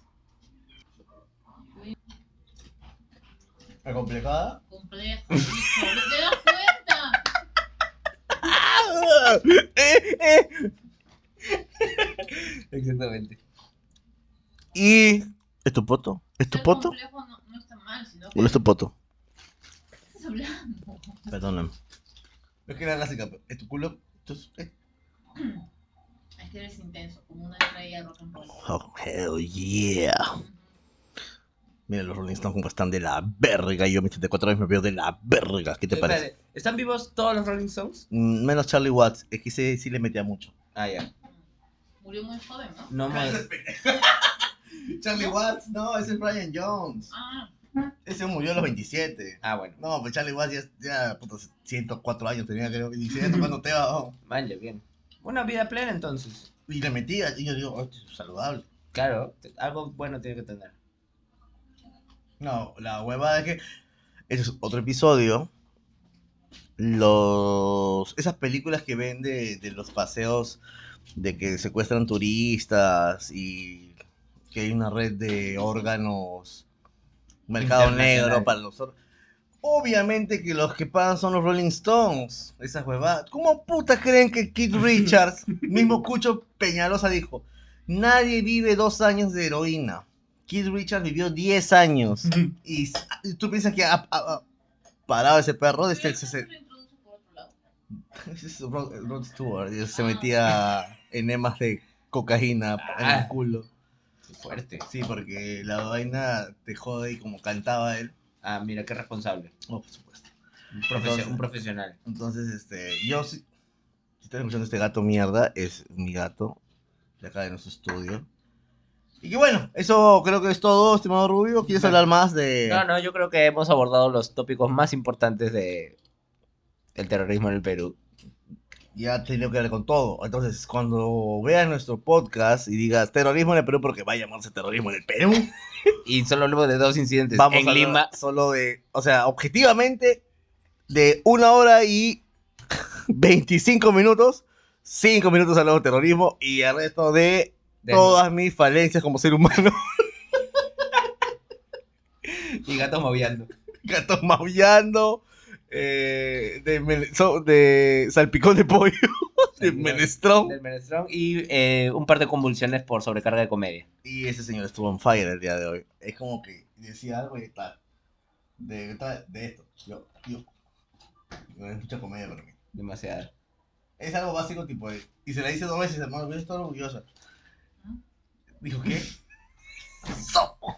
¿La complicada? Complejo, hijo, ¿no te das cuenta? *laughs* Eh, eh. Exactamente. Y. ¿Es tu poto? ¿Es tu poto? complejo no, no está mal, sino que ¿O no es tu poto? ¿qué estás hablando? Perdóname. Es que la clásica. ¿Es tu culo? Entonces, eh. *clears throat* Es que eres intenso, como una estrella de rock and roll. Oh, hell yeah. Mira, los Rolling Stones como están de la verga. y Yo mis 74 años me veo de la verga. ¿Qué te parece? Espérate, ¿Están vivos todos los Rolling Stones? Mm, Menos Charlie Watts. Es que ese sí le metía mucho. Ah, ya. Murió muy joven, ¿no? No *laughs* más. *laughs* Charlie Watts, no, ese es Brian Jones. Ah, Ese murió a los 27. Ah, bueno. No, pues Charlie Watts ya, ya puta, 104 años tenía, creo. Y sigue tocando *laughs* tema. oh. Vale, bien. Una vida plena entonces. Y le metía. Y yo digo, oh, esto es saludable. Claro, te- algo bueno tiene que tener. No, la huevada es que. Ese es otro episodio. Los. Esas películas que ven de, de los paseos de que secuestran turistas y que hay una red de órganos. Mercado negro para los órganos. Obviamente que los que pagan son los Rolling Stones. Esas huevadas. ¿Cómo puta creen que Keith *laughs* Richards, mismo Cucho Peñalosa, dijo: Nadie vive dos años de heroína. Keith Richards vivió 10 años. Y tú piensas que ha, ha- ha parado ese perro desde el pero 60. lo introduce por otro lado. *laughs* Ese es Rod, Stewart. Se metía enemas de cocaína en Ah. el culo. Fuerte. Sí, porque la vaina te jode y como cantaba él. Ah, mira, qué responsable. Oh, por supuesto. Un, Entonces- un profesional. Entonces, este, yo sí. Si están escuchando este gato mierda, es mi gato. De acá de nuestro estudio. Y que bueno, eso creo que es todo, estimado Rubio. ¿Quieres hablar más de.? No, no, yo creo que hemos abordado los tópicos más importantes de el terrorismo en el Perú. Ya tengo que ver con todo. Entonces, cuando veas nuestro podcast y digas terrorismo en el Perú, porque va a llamarse terrorismo en el Perú, *laughs* Y solo hablamos de dos incidentes vamos en a Lima. solo de. O sea, objetivamente, de una hora y *laughs* 25 minutos. 5 minutos hablamos de terrorismo y el resto de de- todas mis falencias como ser humano. *laughs* Y gatos moviendo. Gatos maullando. Eh, de, so- de salpicón de pollo. *laughs* De menestrón. Del menestrón y eh, un par de convulsiones por sobrecarga de comedia. Y ese señor estuvo on fire el día de hoy. Es como que decía algo y tal. De, tal- de esto. Yo, yo. No es mucha comedia para mí. Demasiado. Es algo básico, tipo de. Y se le dice dos veces, hermano, yo estoy orgullosa. Dijo, ¿qué? Sopo. *laughs*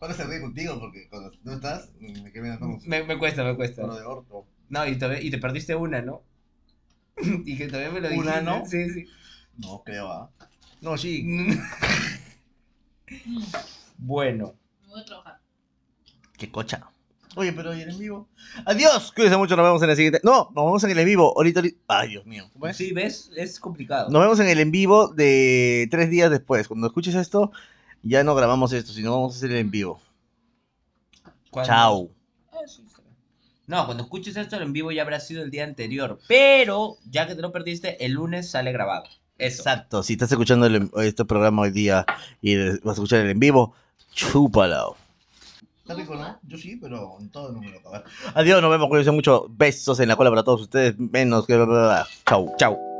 Ahora se ríe contigo porque cuando no estás, me Me, me cuesta, me cuesta. Lo de orto. No, y, todavía- y te perdiste una, ¿no? *laughs* y que todavía me lo dijiste. ¿Una, no? Sí, sí. No, creo, ¿ah? No, sí. *laughs* Bueno. me voy a trabajar. Qué cocha. Oye, pero ¿y el en vivo? Adiós. Cuídense mucho, nos vemos en el siguiente. No, nos vemos en el en vivo. Ahorita, ahorita. Ay, Dios mío. ¿Cómo es? Sí, ¿ves? Es complicado. Nos vemos en el en vivo de tres días después. Cuando escuches esto, ya no grabamos esto, sino vamos a hacer el en vivo. Cuando- Chao. No, cuando escuches esto en vivo ya habrá sido el día anterior. Pero, ya que te lo perdiste, el lunes sale grabado. Eso. Exacto. Si estás escuchando el este programa hoy día y vas a escuchar el en vivo, chúpalo. Está rico, ¿no? Yo sí, pero en todo no me lo acabo. Adiós, nos vemos, cuídense mucho. Besos en la cola para todos ustedes, menos que... Chau. Chao.